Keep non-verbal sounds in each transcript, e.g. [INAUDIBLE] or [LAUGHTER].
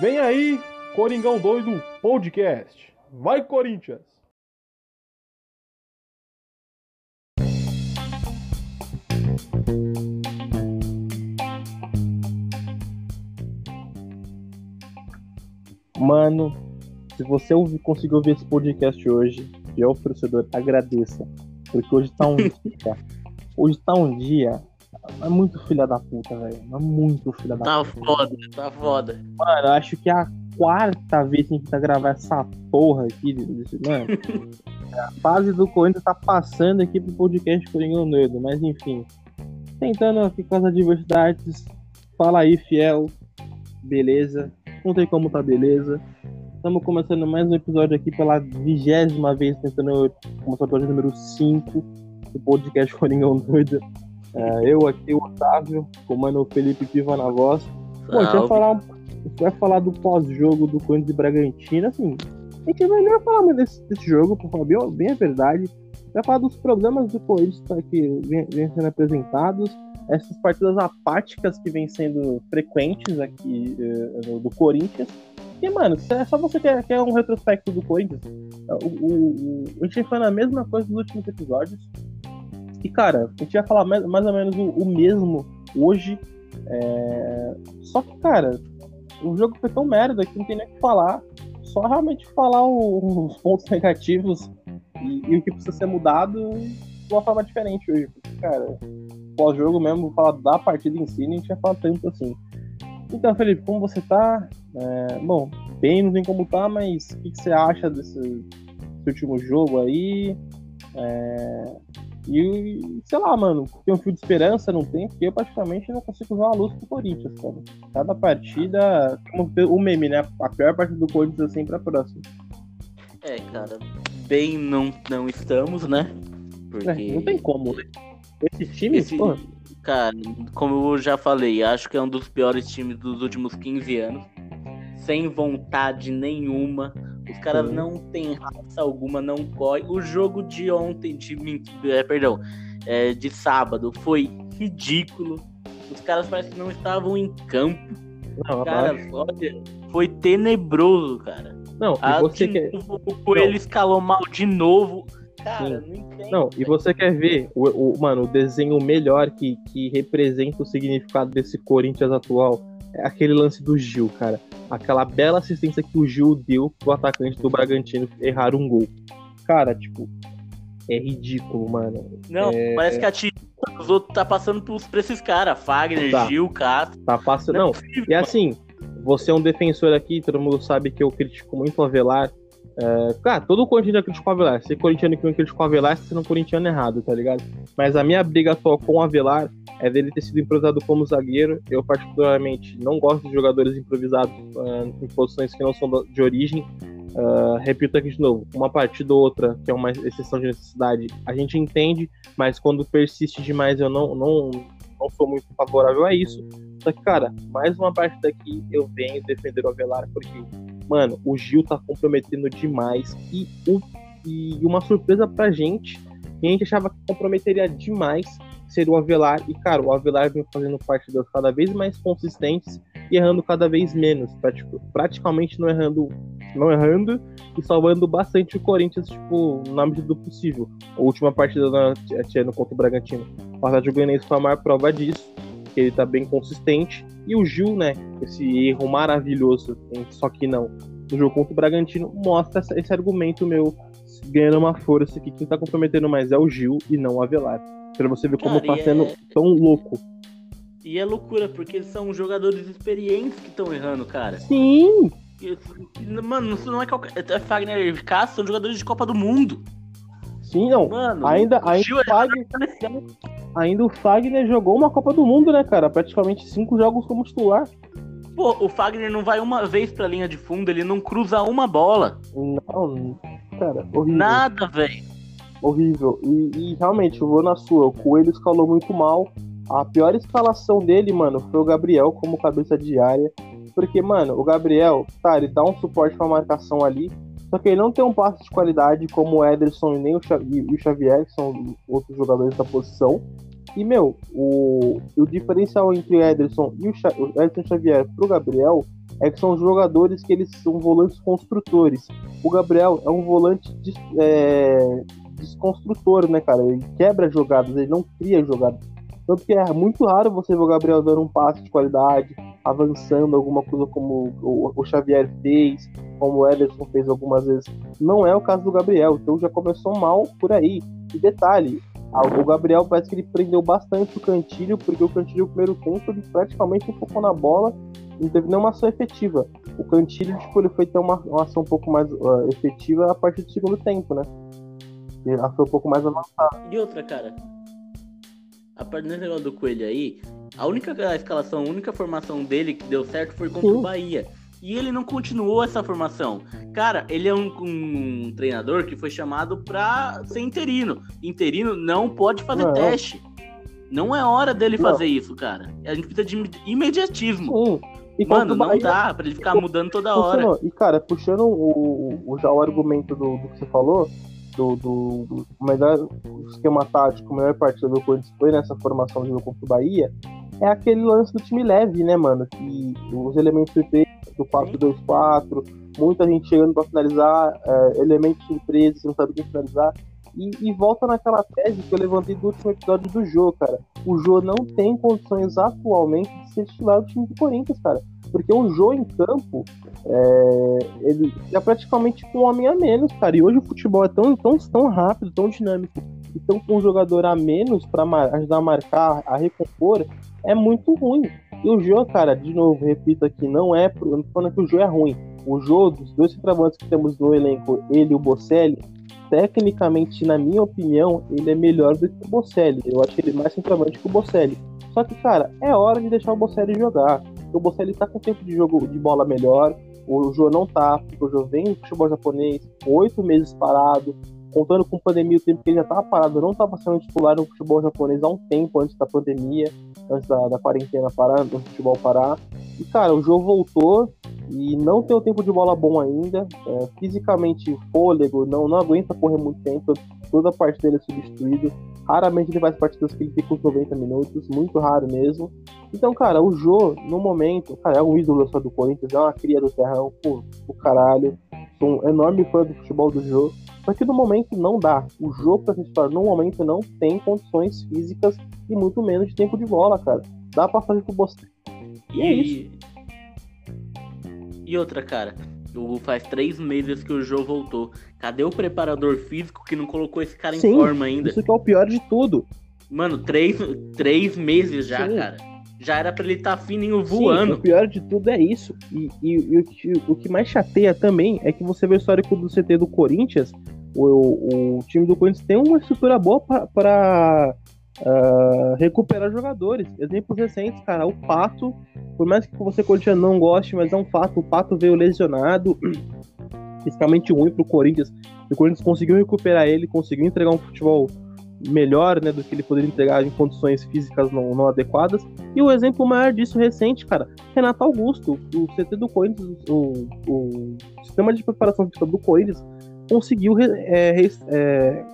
Vem aí, Coringão Doido Podcast. Vai, Corinthians! Mano, se você conseguiu ouvir esse podcast hoje, fiel torcedor, agradeça. Porque hoje tá um [LAUGHS] dia. Hoje tá um dia. É muito filha da puta, velho. É muito filha da Tá puta. foda, tá foda. Mano, eu acho que é a quarta vez que a gente tá gravando essa porra aqui. desse- Mano, a fase do Corinthians tá passando aqui pro podcast Coringão Doido, mas enfim. Tentando aqui com as adversidades. Fala aí, fiel. Beleza? Contei como tá beleza. Estamos começando mais um episódio aqui pela vigésima vez, tentando começar o episódio número 5 do podcast Coringão Doido. É, eu aqui, o Otávio, comando o Felipe Piva na voz. Pô, a gente falar, vai falar do pós-jogo do Corinthians e Bragantino, assim. A gente vai nem falar mais desse, desse jogo, pra falar bem, bem a verdade. Vai falar dos problemas do Corinthians tá, que vem, vem sendo apresentados, essas partidas apáticas que vêm sendo frequentes aqui no- do Corinthians. E, mano, é só você quer, quer um retrospecto do Corinthians, o, o, o- a gente foi na mesma coisa dos últimos episódios. E, cara, a gente vai falar mais, mais ou menos o, o mesmo hoje. é, Só que, cara, o jogo foi tão merda que não tem nem o que falar. Só realmente falar o- os pontos negativos e, e o que precisa ser mudado de uma forma diferente hoje. Porque, cara, pós-jogo mesmo, falar da partida em si, nem tinha falado tanto assim. Então, Felipe, como você tá? É, bom, bem, não tem como tá, mas o que, que você acha desse, desse último jogo aí? É, e, sei lá, mano, tem um fio de esperança, não tem? Porque eu praticamente não consigo ver uma luz pro Corinthians, cara. Cada partida, como o meme, né? A pior partida do Corinthians é sempre a próxima. É, cara, bem não, não estamos, né? Porque. É, não tem como, né? Esse time, Esse, pô, cara, como eu já falei, acho que é um dos piores times dos últimos 15 anos. Sem vontade nenhuma. Os caras Sim. não têm raça alguma, não corre. O jogo de ontem, de é, perdão, é, de sábado, foi ridículo. Os caras parecem que não estavam em campo. não, Cara, olha, foi tenebroso, cara. não, e Ah, você de quer. novo, o Coelho escalou mal de novo. Cara, não entendo. Não, e você quer ver o, o- mano, o desenho melhor que, que representa o significado desse Corinthians atual aquele lance do Gil, cara. Aquela bela assistência que o Gil deu pro atacante do Bragantino errar um gol. Cara, tipo, é ridículo, mano. Não, É- parece que a tia dos outros tá passando pros, pra esses caras. Fagner, Tá. Gil, Castro. Tá passando. Não é Não, possível, E assim, você é um defensor aqui, todo mundo sabe que eu critico muito o Avelar. É, cara, todo corintiano critica o Avelar. Se corintiano que não critica o Avelar, você um corintiano errado, tá ligado? Mas a minha briga atual com o Avelar é dele ter sido improvisado como zagueiro. Eu, particularmente, não gosto de jogadores improvisados é, em posições que não são de origem. É, repito aqui de novo, uma partida ou outra, que é uma exceção de necessidade, a gente entende, mas quando persiste demais, eu não, não, não sou muito favorável a isso. Só que, cara, mais uma partida aqui eu venho defender o Avelar, porque, mano, o Gil tá comprometendo demais. E, o, e uma surpresa pra gente, que a gente achava que comprometeria demais, seria o Avelar. E, cara, o Avelar vem fazendo partidas cada vez mais consistentes e errando cada vez menos. Praticamente não errando, não errando e salvando bastante o Corinthians, tipo, na medida do possível. A última partida na Tiano contra o Bragantino. O Atlético Goianiense foi a maior prova disso que ele tá bem consistente. E o Gil, né, esse erro maravilhoso, só que não, no jogo contra o Bragantino, mostra esse argumento meu ganhando uma força que quem tá comprometendo mais é o Gil e não o Avelar. Pra você ver como Cara, tá e sendo é- tão louco. E é loucura, porque eles são jogadores experientes que estão errando, cara. Sim! Mano, isso não é qualquer. é Fagner e Castro são jogadores de Copa do Mundo. Sim, não. Mano, Ainda, o ainda, Gil o é Fagner, ainda o Fagner jogou uma Copa do Mundo, né, cara? Praticamente cinco jogos como titular. Pô, o Fagner não vai uma vez pra linha de fundo, ele não cruza uma bola. Não, cara, horrível. Nada, velho. Horrível. E, e, realmente, eu vou na sua. O Coelho escalou muito mal. A pior escalação dele, mano, foi o Gabriel como cabeça de área. Porque, mano, o Gabriel, tá, ele dá um suporte pra marcação ali. Só que ele não tem um passe de qualidade como o Ederson e nem o, Xa- o Xavier, que são outros jogadores da posição. E, meu, o, o diferencial entre o Ederson e o, Xa- o Ederson Xavier pro Gabriel é que são jogadores que eles são volantes construtores. O Gabriel é um volante des, é, desconstrutor, né, cara? Ele quebra jogadas, ele não cria jogadas. Tanto que é muito raro você ver o Gabriel dando um passe de qualidade, avançando alguma coisa como o, Xavier fez, como o Ederson fez algumas vezes. Não é o caso do Gabriel, então já começou mal por aí. E detalhe, o Gabriel parece que ele prendeu bastante o Cantilho, porque o Cantilho, no primeiro tempo, ele praticamente focou na bola não teve nenhuma ação efetiva. O Cantilho, tipo, ele foi ter uma, uma ação um pouco mais uh, efetiva a partir do segundo tempo, né? Ela foi um pouco mais avançada. E outra, cara, a partir desse negócio do Coelho aí, a única escalação, a única formação dele que deu certo foi contra Sim. o Bahia. E ele não continuou essa formação. Cara, ele é um, um, treinador que foi chamado pra ser interino. Interino não pode fazer não. teste. Não é hora dele não. fazer isso, cara. A gente precisa de imediatismo. Sim. E Mano, não Bahia... dá pra ele ficar mudando toda hora. E, cara, puxando o, o, já o argumento do, do que você falou, do, do, do melhor esquema tático, a melhor partida do Corinthians foi nessa formação de jogo contra o Bahia, é aquele lance do time leve, né, mano? Que os elementos PP do 4-2-4, muita gente chegando para finalizar, é, elementos surpresos, você não sabe quem finalizar. E, e, volta naquela tese que eu levantei do último episódio do Jô, cara. O Jô não tem condições atualmente de ser titular do time do Corinthians, cara. Porque o Jô em campo, é, ele é praticamente com um homem a menos, cara. E hoje o futebol é tão, tão, tão rápido, tão dinâmico. Então, com um jogador a menos para ajudar a marcar, a recompor, é muito ruim. E o Jô, cara, de novo, repito aqui, não é. Eu não tô falando que o Jô é ruim. O Jô, dos dois centroavantes que temos no elenco, ele e o Bocelli, tecnicamente, na minha opinião, ele é melhor do que o Bocelli. Eu acho ele mais centroavante que o Bocelli. Só que, cara, é hora de deixar o Bocelli jogar. O Bocelli tá com tempo de jogo de bola melhor. O Jô não tá, porque o Jô vem no futebol japonês, oito meses parado, contando com pandemia, o tempo que ele já tava parado, não tava sendo titular no futebol japonês há um tempo antes da pandemia, antes da, da quarentena parar, do futebol parar. E, cara, o Jô voltou, e não tem o tempo de bola bom ainda. É, fisicamente, fôlego, não, não aguenta correr muito tempo. Toda a parte dele é substituído. Raramente ele faz partidas que ele fica uns 90 minutos, muito raro mesmo. Então, cara, o Jô, no momento, cara, é um ídolo só do Corinthians, é uma cria do terrão, pô, o caralho. Sou um enorme fã do futebol do Jô. Só que no momento não dá. O jogo pra se no momento não tem condições físicas e muito menos de tempo de bola, cara. Dá pra fazer com o E é isso. E outra, cara, faz três meses que o Jô voltou. Cadê o preparador físico que não colocou esse cara Sim, em forma ainda? Isso que é o pior de tudo. Mano, três, três meses já, Sim. cara. Já era pra ele estar tá fininho voando. Sim, o pior de tudo é isso. E, e, e o, que, o, que, mais chateia também é que você vê o histórico do CT do Corinthians. O, o, time do Corinthians tem uma estrutura boa para uh, recuperar jogadores. Exemplos recentes, cara, o Pato, por mais que você Corinthians não goste, mas é um fato, o Pato veio lesionado, [CLEARS THROAT] fisicamente ruim pro Corinthians. O Corinthians conseguiu recuperar ele, conseguiu entregar um futebol melhor, né, do que ele poderia entregar em condições físicas não, não adequadas. E o exemplo maior disso recente, cara, Renato Augusto, o CT do Corinthians, o, o sistema de preparação física do Corinthians conseguiu é, é,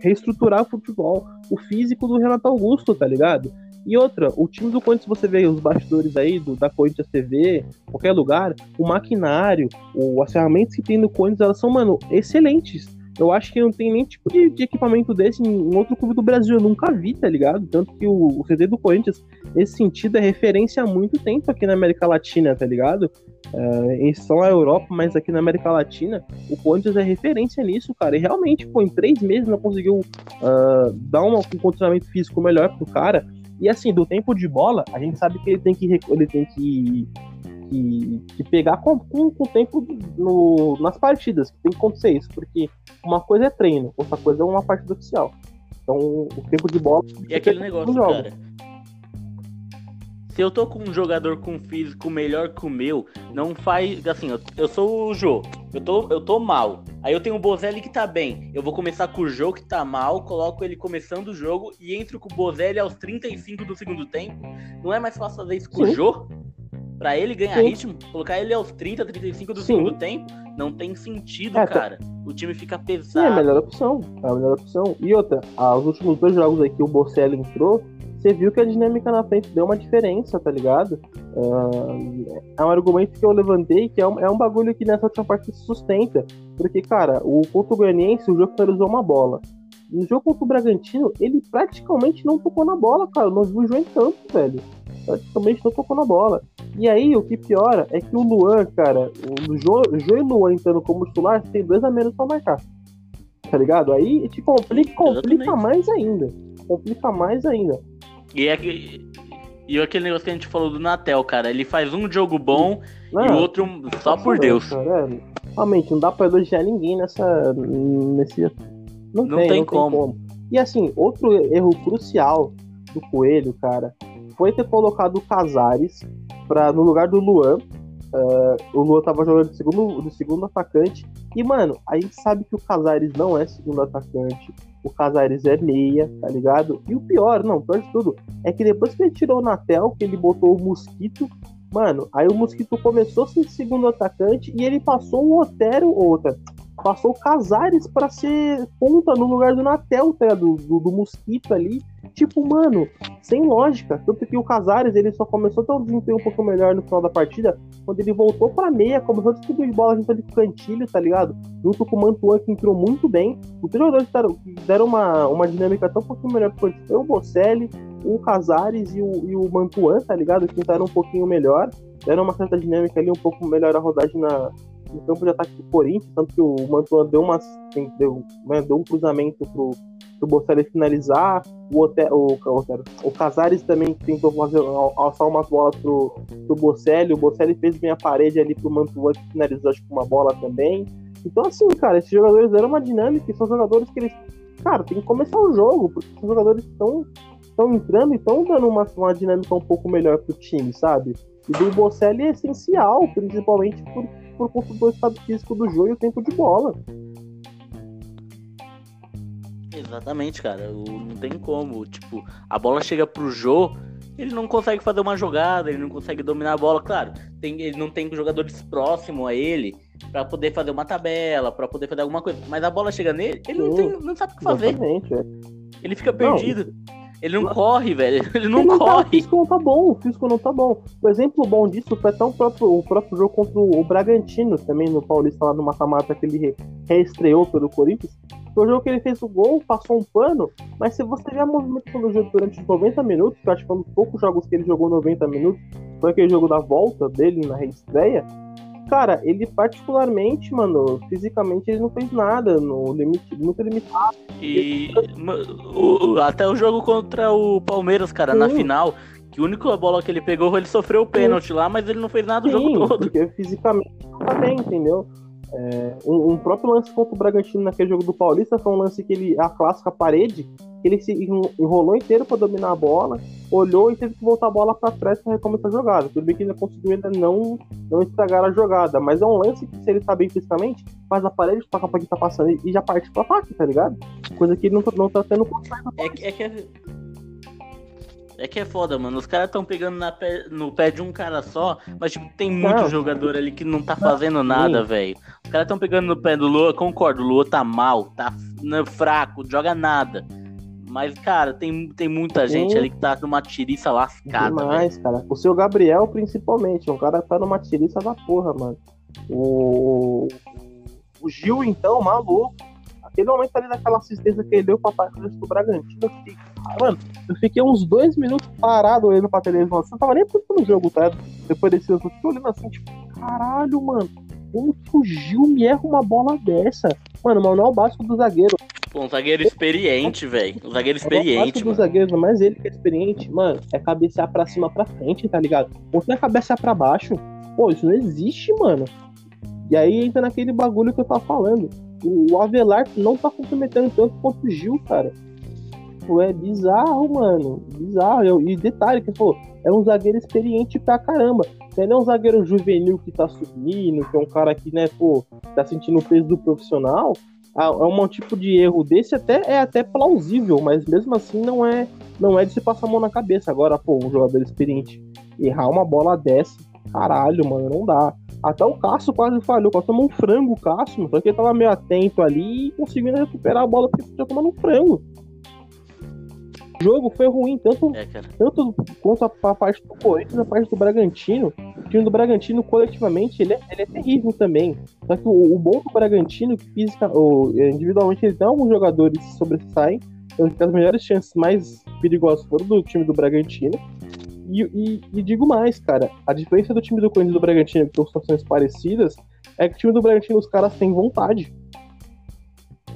reestruturar o futebol, o físico do Renato Augusto, tá ligado? E outra, o time do Corinthians, você vê os bastidores aí do, da Corinthians TV, qualquer lugar, o maquinário, o, as ferramentas que tem no Corinthians, elas são, mano, excelentes. Eu acho que não tem nem tipo de, de equipamento desse em outro clube do Brasil. Eu nunca vi, tá ligado? Tanto que o, o do Corinthians, nesse sentido, é referência há muito tempo aqui na América Latina, tá ligado? Uh, em só a Europa, mas aqui na América Latina, o Corinthians é referência nisso, cara. E realmente, pô, em três meses não conseguiu uh, dar um, um condicionamento físico melhor pro cara. E assim, do tempo de bola, a gente sabe que ele tem que, ele tem que, que, que pegar com, com, com o tempo no, nas partidas, que tem que acontecer isso, porque uma coisa é treino, outra coisa é uma partida oficial. Então, o tempo de bola. E aquele negócio, cara se eu tô com um jogador com físico melhor que o meu, não faz. Assim, eu, eu sou o Jô. Eu tô, eu tô mal. Aí eu tenho o Bozelli que tá bem. Eu vou começar com o Jô que tá mal, coloco ele começando o jogo e entro com o Bozelli aos 35 do segundo tempo. Não é mais fácil fazer isso com Sim. o Jô? Pra ele ganhar Sim. ritmo? Colocar ele aos 30, 35 do Sim. segundo tempo? Não tem sentido, é, tá. cara. Tá... O time fica pesado. Sim, é a melhor opção. É a melhor opção. E outra, ah, os últimos dois jogos aí que o Bocelli entrou, você viu que a dinâmica na frente deu uma diferença, tá ligado? Uh, é um argumento que eu levantei que é um, é um bagulho que nessa última parte se sustenta. Porque, cara, o contra o Goianiense, o jogo usou uma bola. No jogo contra o Bragantino, ele praticamente não tocou na bola, cara. Não viu o João em campo, velho. Praticamente não tocou na bola. E aí, o que piora é que o Luan, cara, o Jô, e o Luan entrando como titular, tem dois a menos pra marcar. Tá ligado? Aí te complica, complica mais ainda. Complica mais ainda. E, é que, e aquele negócio que a gente falou do Natel, cara, ele faz um jogo bom não, e o outro só por Deus. Cara, é, realmente, não dá pra elogiar ninguém nessa. Nesse. Não, não, tem, tem, não como. tem como. E assim, outro erro crucial do Coelho, cara, foi ter colocado o Casares pra, no lugar do Luan. Uh, o Luan tava jogando de segundo, de segundo atacante. E, mano, a gente sabe que o Casares não é segundo atacante o Casares é meia, tá ligado? E o pior, não, pior de tudo, é que depois que ele tirou o Natel, que ele botou o Mosquito, mano, aí o Mosquito começou a ser segundo atacante e ele passou o Otero, outra, passou Casares para ser ponta no lugar do Natel, tá, do, do, do, Mosquito ali. Tipo, mano, sem lógica. Tanto que o Casares ele só começou a ter um desempenho um pouco melhor no final da partida quando ele voltou pra meia, começou a distribuir bola junto ali com o Cantilho, tá ligado? Junto com o Mantuan, que entrou muito bem. Os jogadores deram, deram uma, uma dinâmica tão um pouquinho melhor pro Foi o Bocelli, o Casares e o, e o Mantuan, tá ligado? Que entraram um pouquinho melhor. Deram uma certa dinâmica ali, um pouco melhor a rodagem na, no campo de ataque do Corinthians, tanto que o Mantuan deu, uma, deu, né, deu um cruzamento pro, pro Bocelli finalizar, o, Oter, o, o, o Casares também tentou fazer, alçar umas bolas pro, pro Bocelli, o Bocelli fez bem a parede ali pro Mantuan, que finalizou acho uma bola também. Então assim, cara, esses jogadores deram uma dinâmica e são jogadores que eles, cara, tem que começar o jogo, porque são jogadores estão estão entrando e estão dando uma, uma dinâmica um pouco melhor pro time, sabe? E do Bocelli é essencial, principalmente por, por conta do estado físico do jogo e o tempo de bola. Exatamente, cara. Não tem como. Tipo, a bola chega pro Jô, ele não consegue fazer uma jogada, ele não consegue dominar a bola. Claro, tem, ele não tem jogadores próximos a ele para poder fazer uma tabela, para poder fazer alguma coisa. Mas a bola chega nele, ele não, tem, não sabe o que fazer. É. Ele fica perdido. Não. Ele não corre, velho. [LAUGHS] Ele não ele corre. Tá, o físico não tá bom, o físico não tá bom. O exemplo bom disso foi até o próprio, o próprio jogo contra o Bragantino, também no Paulista, lá no mata-mata que ele reestreou pelo Corinthians. Foi o jogo que ele fez o gol, passou um pano, mas se você já movimentou no jogo durante os 90 minutos, que eu acho que foi um dos poucos jogos que ele jogou 90 minutos, foi aquele jogo da volta dele na reestreia, cara, ele particularmente, mano, fisicamente ele não fez nada, no limite, muito limitado. E o, até o jogo contra o Palmeiras, cara, Sim. na final, que a única bola que ele pegou, ele sofreu o pênalti lá, mas ele não fez nada o jogo todo. Porque fisicamente não tá bem, entendeu? É, um, um, próprio lance contra o Bragantino naquele jogo do Paulista foi um lance que ele, a clássica parede, que ele se enrolou inteiro para dominar a bola, olhou e teve que voltar a bola para trás para recomeçar a jogada. Tudo bem que ele conseguiu ainda não, não estragar a jogada, mas é um lance que, se ele tá bem fisicamente, faz a parede, toca pra quem tá passando e já parte pro ataque, tá ligado? Coisa que ele não, não tá tendo contato. É, é que é é que é foda, mano. Os caras estão pegando pé, no pé de um cara só, mas tipo, tem muito não. jogador ali que não tá fazendo nada, velho. Os caras estão pegando no pé do Lua, concordo, o Lua tá mal, tá né, fraco, joga nada. Mas, cara, tem, tem muita gente ali que tá numa tiriça lascada. Demais, cara. O seu Gabriel, principalmente. O cara tá numa tiriça da porra, mano. O, o Gil, então, maluco. Aquele momento ali daquela assistência que ele deu pra partida do Bragantino, eu fiquei, mano, eu fiquei uns dois minutos parado olhando pra televisão. Assim, não tava nem pensando no jogo, tá? Depois desse eu fiquei olhando assim, tipo, caralho, mano. Como que o Gil me erra uma bola dessa? Mano, o básico do zagueiro. Pô, um zagueiro experiente, velho. Um zagueiro experiente. O do zagueiro, mas ele que é experiente, mano, é cabecear pra cima pra frente, tá ligado? Ou não é cabecear pra baixo. Pô, isso não existe, mano. E aí entra naquele bagulho que eu tava falando o Avelar não tá comprometendo tanto quanto o Gil, cara. Pô, é bizarro, mano. Bizarro. E detalhe, que pô, é um zagueiro experiente pra caramba. Você não é um zagueiro juvenil que tá subindo, que é um cara que, né, pô, tá sentindo o peso do profissional. Ah, é um tipo de erro desse até é até plausível, mas mesmo assim não é não é de se passar a mão na cabeça. Agora, pô, um jogador experiente errar uma bola dessa, caralho, mano, não dá. Até o Cássio quase falhou, quase tomou um frango o Cássio, só que ele tava meio atento ali e conseguindo recuperar a bola porque tinha tomando um frango. O jogo foi ruim, tanto, É, tanto quanto a, a parte do Corinthians, a parte do Bragantino. O time do Bragantino, coletivamente, ele é, ele é terrível também. Só que o, o bom do Bragantino, que física, ou, individualmente, ele tem alguns jogadores que sobressaem. As melhores chances mais perigosas foram do time do Bragantino. E, e- e digo mais, cara, a diferença do time do Corinthians e do Bragantino, que são situações parecidas, é que o time do Bragantino, os caras têm vontade.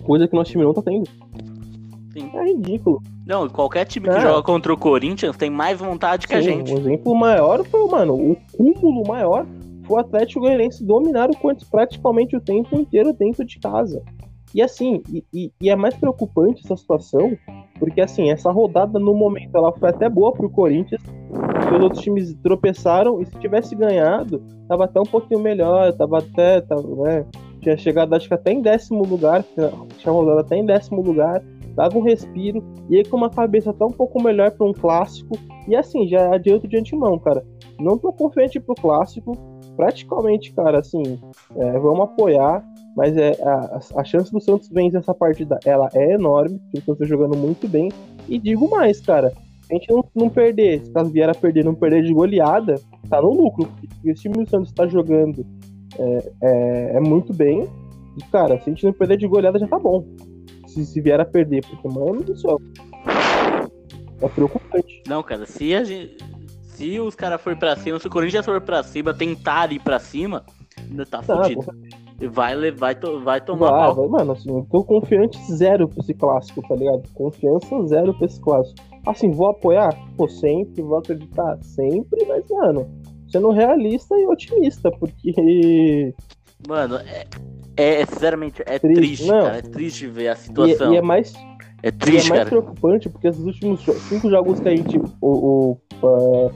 Coisa que o nosso time não tá tendo. Sim. É ridículo. Não, qualquer time que É. joga contra o Corinthians tem mais vontade que a gente. O exemplo maior foi, mano, o cúmulo maior foi o Atlético Goianiense dominar o Corinthians praticamente o tempo inteiro dentro de casa. E assim, e, e- e é mais preocupante essa situação, porque assim, essa rodada no momento ela foi até boa pro Corinthians, porque os outros times tropeçaram e se tivesse ganhado, tava até um pouquinho melhor, tava até, tava, né, tinha chegado acho que até em décimo lugar, tinha rodado até em décimo lugar, dava um respiro, e aí com uma cabeça até um pouco melhor para um clássico, e assim, já adianto de antemão, cara, não tô confiante pro clássico, praticamente, cara, assim, é, vamos apoiar, mas é, a, a chance do Santos vencer essa partida, ela é enorme, porque o Santos tá jogando muito bem, e digo mais, cara, a gente não, não perder, se caso vier a perder, não perder de goleada, tá no lucro, esse time do Santos tá jogando é, é, é muito bem, e cara, se a gente não perder de goleada já tá bom, se, se vier a perder, porque, mano do céu, é preocupante. Não, cara, se a gente. Se os caras for pra cima, se o Corinthians for pra cima, tentar ir pra cima, ainda tá Tá, fudido. Vai, le- vai, vai tomar Vai, mal. vai, mano, assim, eu tô confiante zero pra esse clássico, tá ligado? Confiança zero pra esse clássico. Assim, vou apoiar? Pô, sempre, vou acreditar? Sempre, mas, mano, sendo realista e otimista, porque. Mano, é, é- é, sinceramente, é Triste, triste, cara. É triste ver a E, situação. e é mais, É e é triste, mais cara. preocupante porque esses últimos cinco jogos que a gente o, o, ah,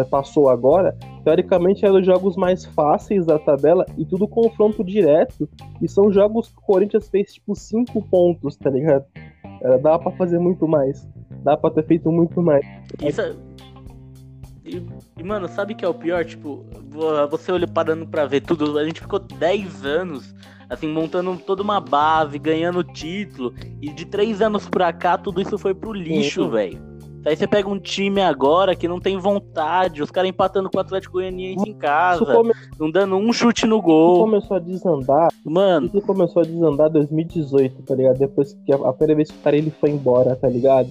eh, passou agora, teoricamente eram os jogos mais fáceis da tabela e tudo confronto direto. E são jogos que o Corinthians fez tipo cinco pontos, tá ligado? Eh, dá pra fazer muito mais. Dá pra ter feito muito mais. Isso é- E, e, mano, sabe o que é o pior? Tipo, vo- você olha parando pra ver tudo, a gente ficou 10 anos, assim, montando toda uma base, ganhando título, e de 3 anos pra cá, tudo isso foi pro lixo, Uhum. velho. Aí você pega um time agora que não tem vontade, os caras empatando com o Atlético Goianiense em Isso, casa, come- não dando um chute no isso gol. começou a desandar. Mano, Isso começou a desandar em 2018, tá ligado? Depois que a, a primeira vez que o cara ele foi embora, tá ligado?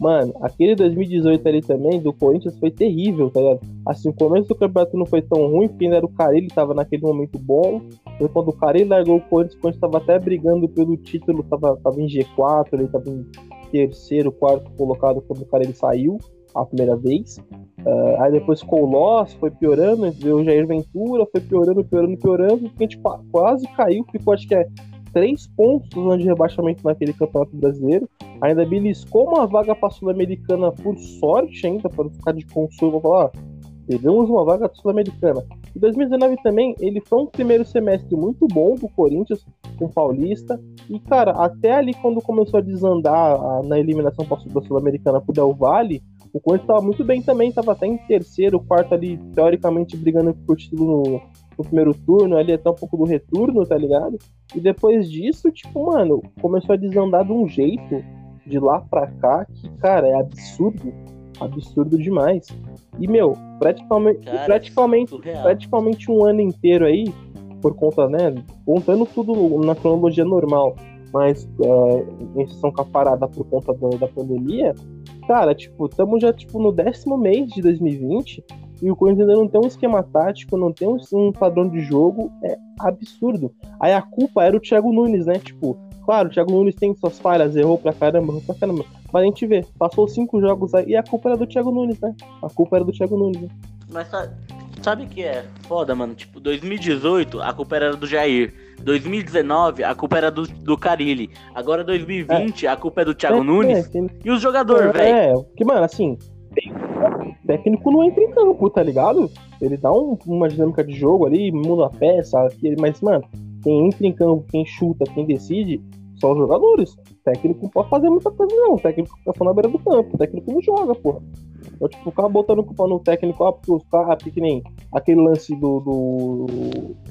Mano, aquele 2018 ali também do Corinthians foi terrível, tá ligado? Assim, o começo do campeonato não foi tão ruim, porque ainda era o Carilli, tava naquele momento bom. Foi quando o Carilli largou o Corinthians, o Corinthians tava até brigando pelo título, tava, tava em G4, ele tava em terceiro, quarto colocado quando o Carilli saiu a primeira vez. Ah, aí depois ficou o Loss, foi piorando, veio o Jair Ventura, foi piorando, piorando, piorando, a gente qua- quase caiu, ficou acho que é três pontos de rebaixamento naquele campeonato brasileiro. Ainda beliscou uma vaga para Sul-Americana por sorte ainda, para ficar de consolo, vou falar, pegamos uma vaga Sul-Americana. Em 2019 também, ele foi um primeiro semestre muito bom do Corinthians, com o Paulista, e cara, até ali quando começou a desandar a- na eliminação da Sul-Americana pro Del Valle, o Corinthians tava muito bem também, tava até em terceiro, quarto ali, teoricamente brigando por título no, no primeiro turno, ali até um pouco do retorno, tá ligado? E depois disso, tipo, mano, começou a desandar de um jeito de lá pra cá que, cara, é absurdo. Absurdo demais. E, meu, praticamente, Cara, praticamente, praticamente um ano inteiro aí, por conta, né? Contando tudo na cronologia normal, mas é, em exceção com a parada por conta da, da pandemia, cara, tipo, estamos já tipo, no décimo mês de 2020 e o Corinthians ainda não tem um esquema tático, não tem um, um padrão de jogo, é absurdo. Aí a culpa era o Thiago Nunes, né? Tipo, claro, o Thiago Nunes tem suas falhas, errou pra caramba, errou pra caramba. Mas a gente vê, passou cinco jogos aí e a culpa era do Thiago Nunes, né? A culpa era do Thiago Nunes. Né? Mas sabe, sabe o que é foda, mano? Tipo, 2018 a culpa era do Jair. 2019 a culpa era do, do Carilli. Agora 2020 a culpa é do Thiago É, Nunes. é, E os jogadores, velho? É, porque, mano, assim, o técnico não entra em campo, tá ligado? Ele dá um- uma dinâmica de jogo ali, muda a peça, mas, mano, quem entra em campo, quem chuta, quem decide, são os jogadores. O técnico não pode fazer muita coisa, não. O técnico fica só na beira do campo, o técnico não joga, porra. Então, tipo, cara botando culpa no técnico, ah, porque os caras, porque que nem aquele lance do, do-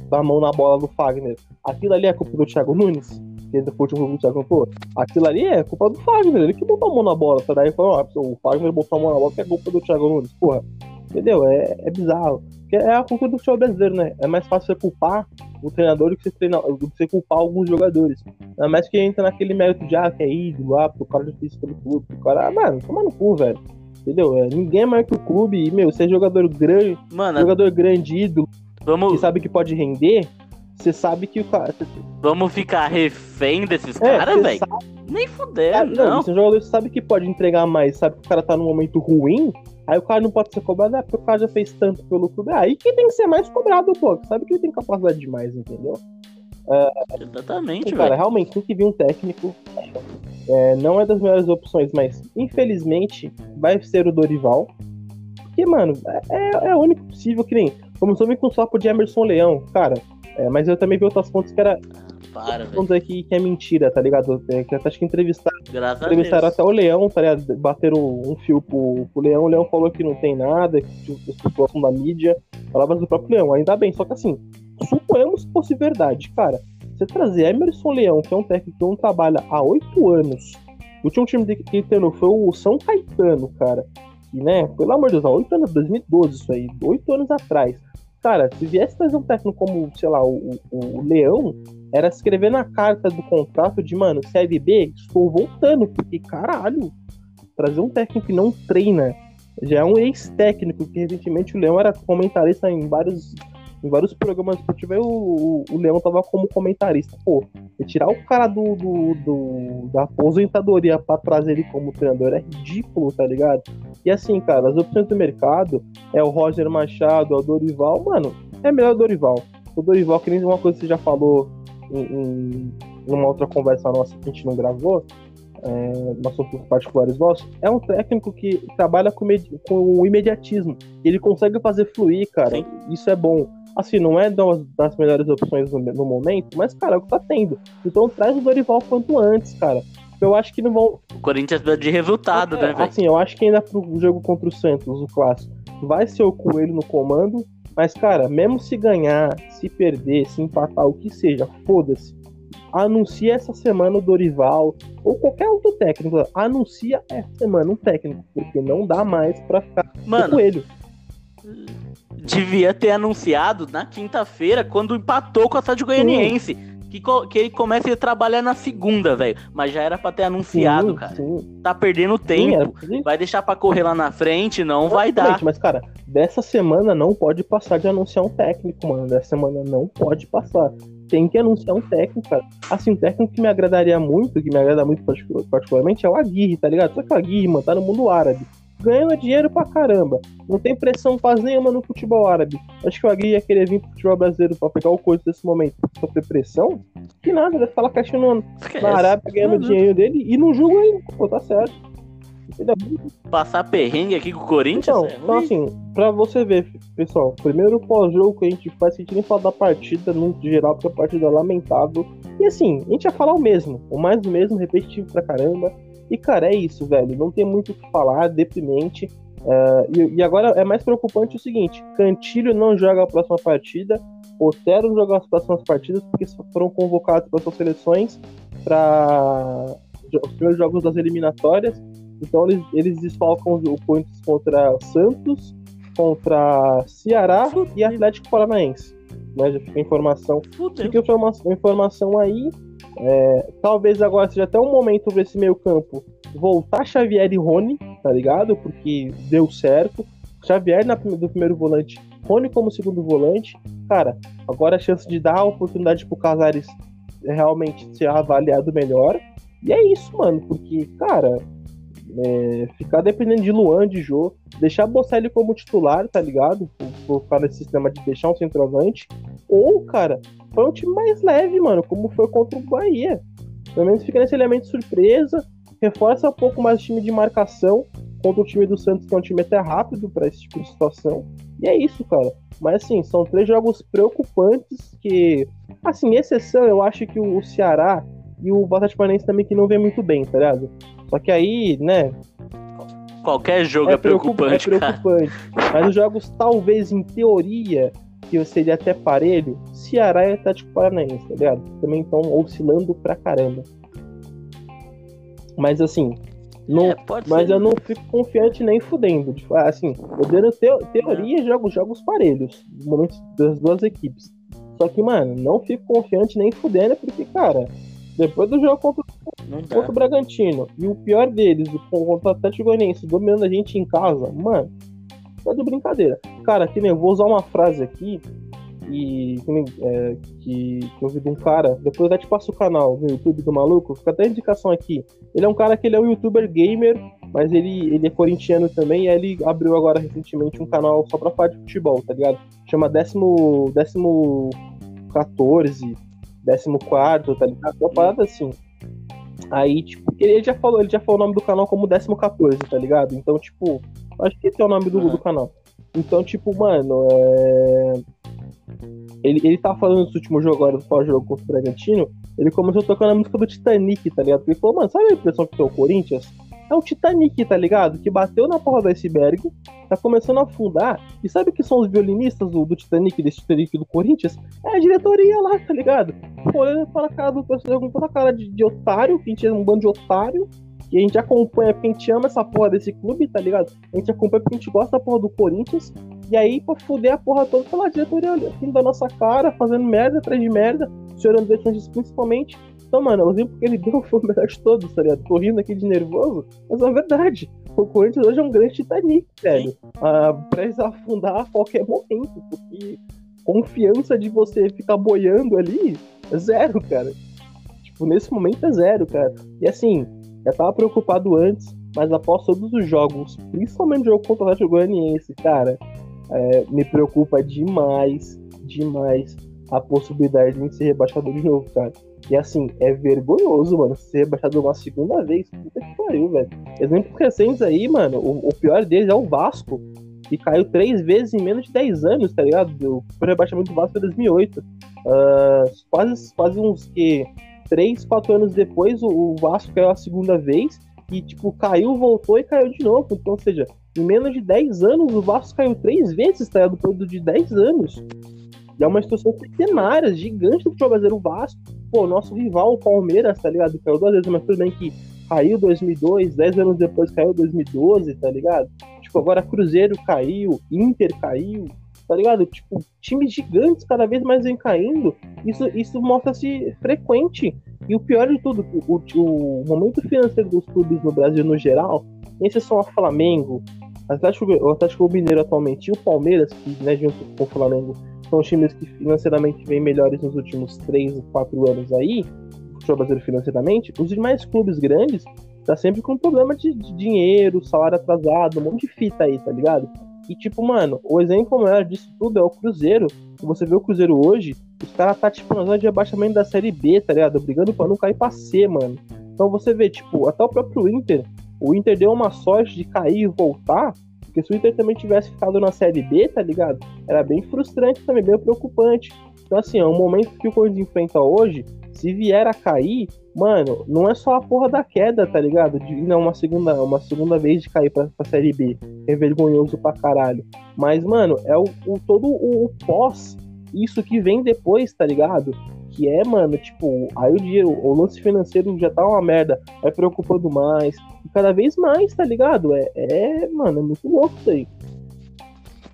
da mão na bola do Fagner. Aquilo ali é culpa do Thiago Nunes? que foi o Thiago pô, aquilo ali é culpa do Fagner, ele que botou a mão na bola, tá? Daí falou, ah, o Fagner botou a mão na bola que é culpa do Thiago Nunes, porra, entendeu? É, é bizarro. Porque é a cultura do futebol brasileiro, né? É mais fácil você culpar o treinador do que você, treinar, do que você culpar alguns jogadores. É mais que entra naquele mérito de, ah, que é ídolo, ah, porque o cara já fez pelo clube, o cara, ah, mano, toma no cu, velho. Entendeu? É, ninguém é maior que o clube e, meu, você é jogador grande, Mano, jogador grande, ídolo, que vamos, sabe que pode render, você sabe que o cara. vamos ficar refém desses É, caras, velho? Nem fuder, É, não. não, você é um jogador que sabe que pode entregar mais, sabe que o cara tá num momento ruim, aí o cara não pode ser cobrado, é porque o cara já fez tanto pelo clube. É aí que tem que ser mais cobrado, pô. Sabe que ele tem capacidade demais, entendeu? Exatamente, Sim, cara, realmente tem que vir um técnico. É, não é das melhores opções, mas infelizmente vai ser o Dorival. Porque, mano, é, é o único possível que nem. Começou a vir com o papo de Emerson Leão, cara. É, mas eu também vi outras fontes que era Para, velho. fontes aqui que é mentira, tá ligado? É, acho que entrevistaram, Graças a entrevistaram até o Leão, tá ligado? Bateram um fio pro, pro Leão, o Leão falou que não tem nada, que pessoas são da mídia, palavras do próprio Leão, ainda bem, só que assim, suponhamos que fosse verdade, cara. Você trazer Emerson Leão, que é um técnico que não trabalha há oito anos, o último time que ele treinou foi o São Caetano, cara. E, né, pelo amor de Deus, há oito anos, 2012 isso aí, oito anos atrás. Cara, se viesse trazer um técnico como, sei lá, o, o- Leão, era escrever na carta do contrato de, mano, Série B, estou voltando, porque caralho, trazer um técnico que não treina, já é um ex-técnico, que recentemente o Leão era comentarista em vários, em vários programas esportivos, aí o, o, Leão tava como comentarista. Pô, e tirar o cara do, do, do- da aposentadoria pra trazer ele como treinador é ridículo, tá ligado? E assim, cara, as opções do mercado é o Roger Machado, é o Dorival, mano, é melhor o Dorival. O Dorival, que nem uma coisa que você já falou em, em numa outra conversa nossa que a gente não gravou, é, um assunto particulares nossos, é um técnico que trabalha com, com o imediatismo. Ele consegue fazer fluir, cara. Sim. Isso é bom. Assim, não é das, melhores opções no, no momento, mas, cara, é o que tá tendo. Então traz o Dorival quanto antes, cara. Eu acho que não vão. O Corinthians precisa de resultado, né, velho? Assim, eu acho que ainda pro jogo contra o Santos, o clássico, vai ser o Coelho no comando. Mas, cara, mesmo se ganhar, se perder, se empatar, o que seja, foda-se. Anuncia essa semana o Dorival ou qualquer outro técnico. Anuncia essa semana um técnico, porque não dá mais pra ficar com o Mano, Coelho. Devia ter anunciado na quinta-feira, quando empatou com a Atlético Goianiense. Que, que ele comece a trabalhar na segunda, velho. Mas já era pra ter anunciado, Sim, cara. Sim, Tá perdendo sim, tempo. fazer Vai deixar pra correr lá na frente? Não vai dar. Mas, cara, dessa semana não pode passar de anunciar um técnico, mano. Dessa semana não pode passar. Tem que anunciar um técnico, cara. Assim, um técnico que me agradaria muito, que me agrada muito particu- particularmente, é o Aguirre, tá ligado? Só que o Aguirre, mano, tá no mundo árabe. Ganhando dinheiro pra caramba. Não tem pressão quase nenhuma no futebol árabe. Acho que o Aguirre ia querer vir pro futebol brasileiro pra pegar o coisa desse momento. Sofrer pressão? Que nada, vai falar Esquece. [LAUGHS] na Arábia ganhando Não, não. dinheiro dele e não julga ainda. Pô, tá certo. Passar perrengue aqui com o Corinthians? Então, é então assim, pra você ver, pessoal, primeiro pós-jogo que a gente faz, que a gente nem fala da partida no geral, porque a partida é lamentável. E assim, a gente ia falar o mesmo, o mais do mesmo, repetitivo pra caramba. E cara, é isso, velho, não tem muito o que falar, deprimente. É, e, e agora é mais preocupante o seguinte: Cantilho não joga a próxima partida, Otero não joga as próximas partidas, porque foram convocados para suas seleções para os primeiros jogos das eliminatórias. Então eles, eles desfalcam o Corinthians contra Santos, contra Ceará e Atlético Paranaense. Né, já fica a informação. Fica informação, informação aí. É, talvez agora seja até um momento para esse meio campo voltar Xavier e Rony, tá ligado? Porque deu certo. Xavier na, do primeiro volante, Rony como segundo volante. Cara, agora a chance de dar a oportunidade pro Casares realmente ser avaliado melhor. E é isso, mano, porque, cara, é, ficar dependendo de Luan, de Jô, deixar Bocelli como titular, tá ligado? Por, por ficar nesse sistema de deixar um centroavante. Ou, cara, foi um time mais leve, mano, como foi contra o Bahia. Pelo menos fica nesse elemento surpresa, reforça um pouco mais o time de marcação contra o time do Santos, que é um time até rápido pra esse tipo de situação. E é isso, cara. Mas assim, são três jogos preocupantes que, assim, exceção, eu acho que o Ceará e o Atlético Paranaense também que não vem muito bem, tá ligado? Só que aí, né, Qualquer jogo é, preocup- preocupante, é cara. preocupante. Mas os jogos, talvez, em teoria, que seria até parelho, Ceará e Atlético Paranaense, tá ligado? Também estão oscilando pra caramba. Mas assim, não, É, pode mas ser. eu não fico confiante nem fudendo. Tipo, assim, eu dando teo- teoria, jogo jogos parelhos, no momento das duas equipes. Só que, mano, não fico confiante nem fudendo, porque, cara, depois do jogo contra, contra o Bragantino, e o pior deles, o contra o Atlético Goianiense, dominando a gente em casa, mano, tá de brincadeira. Cara, que nem eu vou usar uma frase aqui, e que, nem, é, que, que eu ouvi de um cara, depois eu até te passo o canal no YouTube do maluco, fica até a indicação aqui. Ele é um cara que ele é um youtuber gamer, mas ele, ele é corintiano também, e ele abriu agora recentemente um canal só pra falar de futebol, tá ligado? Chama décimo, décimo 14, décimo quarto, tá ligado? Uma parada assim. Aí, tipo, ele já falou, ele já falou o nome do canal como décimo 14, tá ligado? Então, tipo, acho que esse é o nome do, Uhum. do canal. Então, tipo, mano, é... Ele, ele tava falando nesse último jogo agora, do jogo contra o Bragantino, ele começou tocando a música do Titanic, tá ligado? Porque ele falou, mano, sabe a impressão que tem o Corinthians? É o Titanic, tá ligado? Que bateu na porra do iceberg, tá começando a afundar. E sabe que são os violinistas do, do Titanic, desse Titanic do Corinthians? É a diretoria lá, tá ligado? Olhando para a cara do torcedor com toda a cara de, de otário, que a gente é um bando de otário, que a gente acompanha porque a gente ama essa porra desse clube, tá ligado? A gente acompanha porque a gente gosta da porra do Corinthians. E aí, pra fuder a porra toda, tá lá a diretoria assim da nossa cara, fazendo merda atrás de merda, chorando defensas principalmente. Então, mano, o exemplo que ele [LAUGHS] deu foi o melhor de todos, tá ligado? Tô rindo aqui de nervoso, mas é verdade. O Corinthians hoje é um grande Titanic, velho. Ah, prestes a afundar a qualquer momento, porque confiança de você ficar boiando ali é zero, cara. Tipo, nesse momento é zero, cara. E assim, já tava preocupado antes, mas após todos os jogos, principalmente o jogo contra o Atlético Goianiense, cara, é, me preocupa demais, demais a possibilidade de ser rebaixado de novo, cara. E assim, é vergonhoso, mano, ser rebaixado uma segunda vez. Puta que pariu, velho. Exemplos recentes aí, mano, o, o pior deles é o Vasco, que caiu três vezes em menos de 10 anos, tá ligado? O rebaixamento do Vasco foi em 2008. Ah, quase, quase uns que três, quatro anos depois, o, Vasco caiu a segunda vez e, tipo, caiu, voltou e caiu de novo. Então, ou seja, em menos de 10 anos, o Vasco caiu três vezes, tá ligado? Período de 10 anos. E é uma situação centenária, gigante do futebol brasileiro. O Vasco, pô, nosso rival, o Palmeiras, tá ligado? Caiu duas vezes, mas tudo bem que caiu 2002, 10 anos depois caiu 2012, tá ligado? Tipo, agora Cruzeiro caiu, Inter caiu, tá ligado? Tipo, times gigantes cada vez mais vem caindo. Isso, isso mostra-se frequente. E o pior de tudo, o, o, momento financeiro dos clubes no Brasil no geral, esses são o Flamengo, Atlético, o Atlético Mineiro atualmente e o Palmeiras, que né, junto com o Flamengo são times que financeiramente vêm melhores nos últimos 3 ou 4 anos aí, o futebol brasileiro financeiramente, os demais clubes grandes tá sempre com problema de, de dinheiro, salário atrasado, um monte de fita aí, tá ligado? E tipo, mano, o exemplo maior disso tudo é o Cruzeiro. Você vê o Cruzeiro hoje, os caras tá tipo na zona de abaixamento da série B, tá ligado? Brigando pra não cair pra C, mano. Então você vê, tipo, até o próprio Inter, o Inter deu uma sorte de cair e voltar, porque se o Inter também tivesse ficado na série B, tá ligado? Era bem frustrante também, bem preocupante. Então, assim, é um momento que o Corinthians enfrenta hoje, se vier a cair, mano, não é só a porra da queda, tá ligado? De não, uma segunda, uma segunda vez de cair pra, pra série B. É vergonhoso pra caralho. Mas, mano, é o, o todo o, o pós, isso que vem depois, tá ligado? Que é, mano, tipo, aí o dinheiro, o lance financeiro já tá uma merda, vai preocupando mais, e cada vez mais, tá ligado? É, é mano, é muito louco isso aí.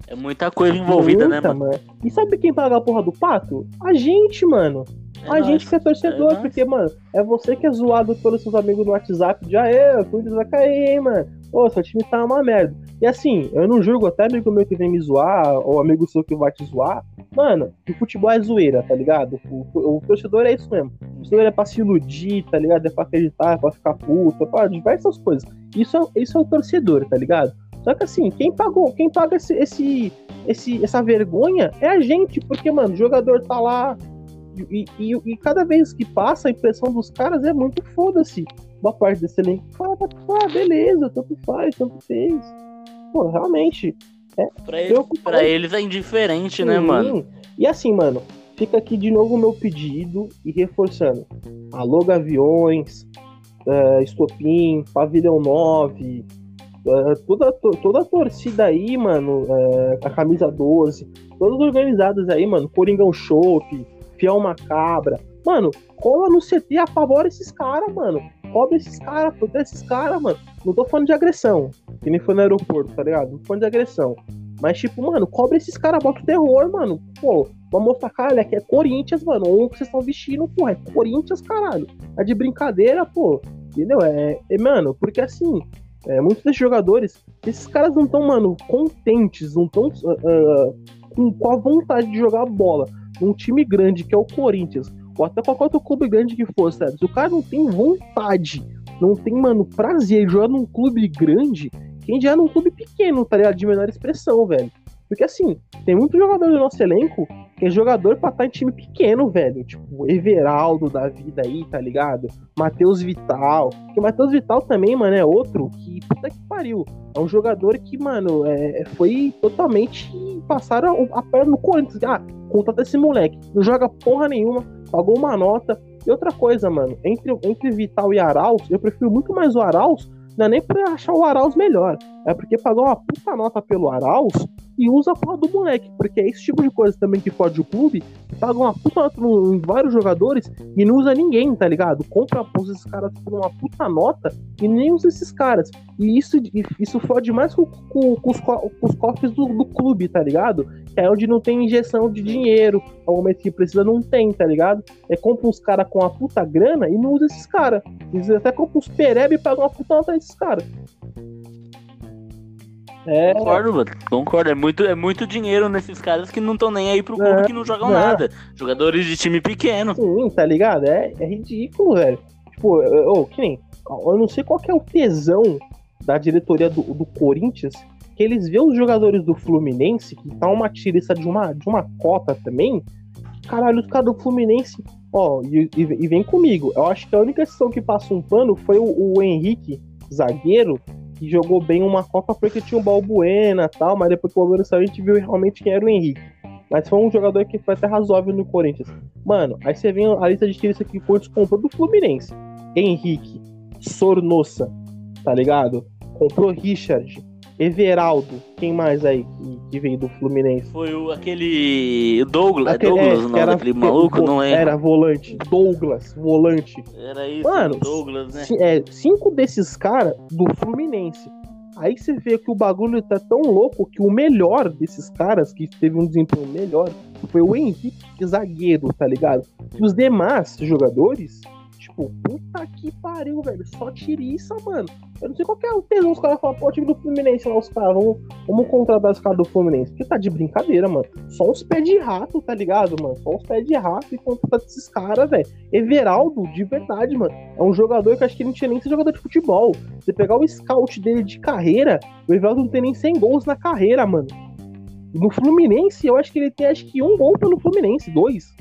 É muita coisa envolvida, Muita, né, mano? E sabe quem paga a porra do pato? A gente, mano. É a nóis. gente que é torcedor, É porque, mano, é você que é zoado pelos seus amigos no WhatsApp de aê, o Corinthians vai cair, hein, mano. Ô, seu time tá uma merda. E assim, eu não julgo até amigo meu que vem me zoar, ou amigo seu que vai te zoar. Mano, o futebol é zoeira, tá ligado? O, o, o torcedor é isso mesmo. O torcedor é pra se iludir, tá ligado? É pra acreditar, é pra ficar puto, é pra diversas coisas. Isso é, isso é o torcedor, tá ligado? Só que assim, quem pagou, quem paga esse, esse, esse, essa vergonha é a gente, porque, mano, o jogador tá lá, e, e, e cada vez que passa, a impressão dos caras é muito foda-se. Uma parte desse elenco fala, ah, beleza, tanto faz, tanto fez. Pô, realmente. Pra, ele- pra eles é indiferente, né, Sim. mano? E assim, mano, fica aqui de novo o meu pedido e reforçando. Alô, Gaviões, eh, Estopim, Pavilhão 9, é, toda, toda a torcida aí, mano, é, a camisa 12, todas organizadas aí, mano, Coringão Chopp, Fiel Macabra, mano, cola no CT, apavora esses caras, mano. Cobre esses caras, protege esses caras, mano. Não tô falando de agressão, que nem foi no aeroporto, tá ligado? Não tô falando de agressão. Mas, tipo, mano, cobre esses caras, bota o terror, mano. Pô, vamos mostrar, cara, que é Corinthians, mano. Ou que vocês estão vestindo, pô, é Corinthians, caralho. É de brincadeira, pô. Entendeu? É, é mano, porque assim, é, muitos desses jogadores, esses caras não estão, mano, contentes, não estão uh, uh, com, com a vontade de jogar bola num time grande que é o Corinthians, ou até qualquer outro clube grande que for, sabe? Se o cara não tem vontade, não tem, mano, prazer de jogar num clube grande, quem já é num clube pequeno, tá ligado? De menor expressão, velho. Porque assim, tem muito jogador do nosso elenco que é jogador pra estar tá em time pequeno, velho. Tipo, Everaldo da vida aí, tá ligado? Matheus Vital. Porque Matheus Vital também, mano, é outro que, puta que pariu. É um jogador que, mano, é, foi totalmente. Passaram a perna no Corinthians. Ah, contrata esse moleque. Não joga porra nenhuma, pagou uma nota. E outra coisa, mano, entre, entre Vital e Arauz, eu prefiro muito mais o Arauz não é nem pra achar o Arauz melhor. É porque pagou uma puta nota pelo Arauz e usa a porra do moleque. Porque é esse tipo de coisa também que fode o clube. Paga uma puta nota em vários jogadores e não usa ninguém, tá ligado? Compra esses caras por uma puta nota e nem usa esses caras. E isso, isso fode mais com, com, com, os, com os, cofres do, do, clube, tá ligado? É onde não tem injeção de dinheiro. Ao momento que precisa, não tem, tá ligado? É compra uns caras com uma puta grana e não usa esses caras. Até compra uns perebe e pagam uma puta nota desses caras. É... Concordo, mano. Concordo. É muito, é muito dinheiro nesses caras que não estão nem aí pro clube é, que não jogam é. nada. Jogadores de time pequeno. Sim, tá ligado? É, é ridículo, velho. Tipo, oh, que nem. Eu não sei qual é o tesão da diretoria do, do Corinthians que eles vê os jogadores do Fluminense, que tá uma tiriça de uma, de uma cota também. Caralho, os caras do Fluminense. Ó, e, e, e, vem comigo. Eu acho que a única exceção que passa um pano foi o, o Henrique, zagueiro, que jogou bem uma Copa porque tinha o Balbuena tal, mas depois que o Balbuena saiu, a gente viu realmente quem era o Henrique. Mas foi um jogador que foi até razoável no Corinthians. Mano, aí você vê a lista de tiros que o Corinthians comprou do Fluminense. Henrique, Sornossa, tá ligado? Comprou Richard, Everaldo, quem mais aí que, que veio do Fluminense? Foi o, aquele Douglas, é aquele, Douglas é, o nome era, daquele maluco, vo, não é? Era volante, Douglas, volante. Era isso, Mano, Douglas, né? É, cinco desses caras do Fluminense. Aí você vê que o bagulho tá tão louco que o melhor desses caras, que teve um desempenho melhor, foi o Henrique zagueiro, tá ligado? E os demais jogadores tipo, puta que pariu, velho. Só tiriça, mano. Eu não sei qual que é o tesão. Os caras falam, pô, time do Fluminense lá, os caras, vamos, vamos contratar os caras do Fluminense. Porque tá de brincadeira, mano. Só uns pés de rato, tá ligado, mano? Só uns pés de rato e contratar esses caras, velho. Everaldo, de verdade, mano. É um jogador que acho que ele não tinha nem ser jogador de futebol. Você pegar o scout dele de carreira, o Everaldo não tem nem 100 gols na carreira, mano. No Fluminense, eu acho que ele tem acho que um gol pelo Fluminense, dois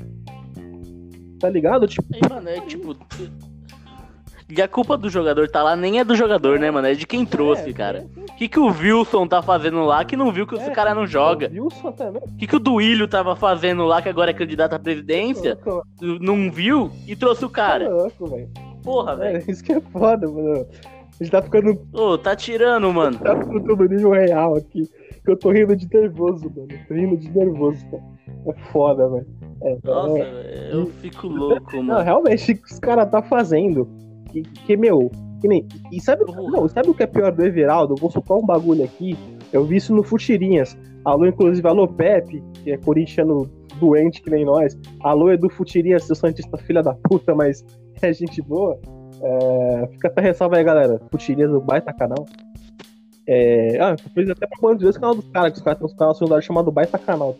tá ligado? Tipo, Aí, mano, é tipo. E a culpa do jogador tá lá nem é do jogador, né, mano? É de quem trouxe, é, cara. O que, que o Wilson tá fazendo lá que não viu que é, esse cara não joga? O Wilson também. O que, que o Duílio tava fazendo lá, que agora é candidato à presidência? Não viu e trouxe o cara. Tá. Porra, é, velho. Isso que é foda, mano. A gente tá ficando. Ô, tá tirando, mano. Tá ficando nível real aqui. Que eu tô rindo de nervoso, mano. Tô rindo de nervoso, cara. É foda, velho. É, Nossa, é... eu fico louco, mano. Não, realmente, o que os caras tá fazendo. Que, que, meu, que nem. E sabe, não, sabe o que é pior do Everaldo? Eu vou soltar um bagulho aqui. Eu vi isso no Futirinhas. Alô, inclusive, alô, Pepe, que é corintiano doente que nem nós. Alô, Edu Futirinhas, seu Santista filha da puta, mas [LAUGHS] é gente boa. É, fica até ressalva aí, galera. Futirinhas, o baita canal. É, ah, eu fiz até pra esse canal dos caras, que os caras têm um canal secundário chamado Baita Canal.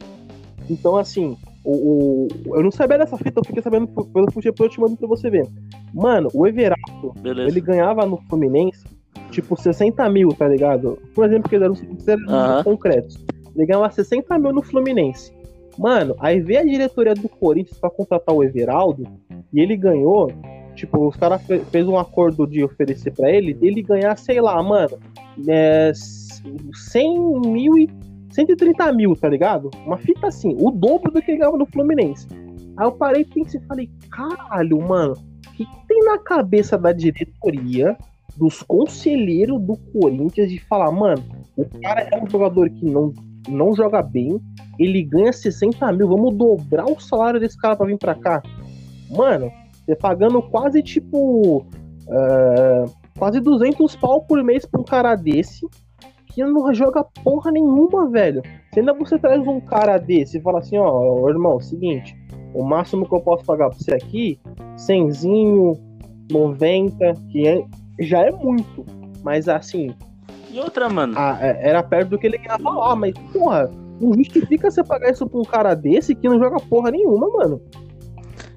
Então, assim, o, o, eu não sabia dessa fita, eu fiquei sabendo pelo futebol, eu te mando pra você ver. Mano, o Everaldo, Beleza. ele ganhava no Fluminense, tipo, 60 mil, tá ligado? Por exemplo, que eles eram -huh. concretos. Ele ganhava 60 mil no Fluminense. Mano, aí veio a diretoria do Corinthians pra contratar o Everaldo, e ele ganhou, tipo, os caras fe fez um acordo de oferecer para ele, ele ganhar, sei lá, mano, é, 100 mil e 130 mil, tá ligado? Uma fita assim, o dobro do que ele ganhava no Fluminense. Aí eu parei e pensei, falei, caralho, mano, o que, tem na cabeça da diretoria dos conselheiros do Corinthians de falar, mano, o cara é um jogador que não, não joga bem, ele ganha 60 mil, vamos dobrar o salário desse cara pra vir pra cá. Mano, você pagando quase tipo. Uh, quase 200 pau por mês pra um cara desse que não joga porra nenhuma, velho. Se ainda você traz um cara desse e fala assim, ó, irmão, seguinte, o máximo que eu posso pagar pra você aqui, 100zinho, 90, que é, já é muito. Mas assim. E outra, mano? A, é, era perto do que ele ganhava lá, mas, porra, não justifica você pagar isso pra um cara desse que não joga porra nenhuma, mano.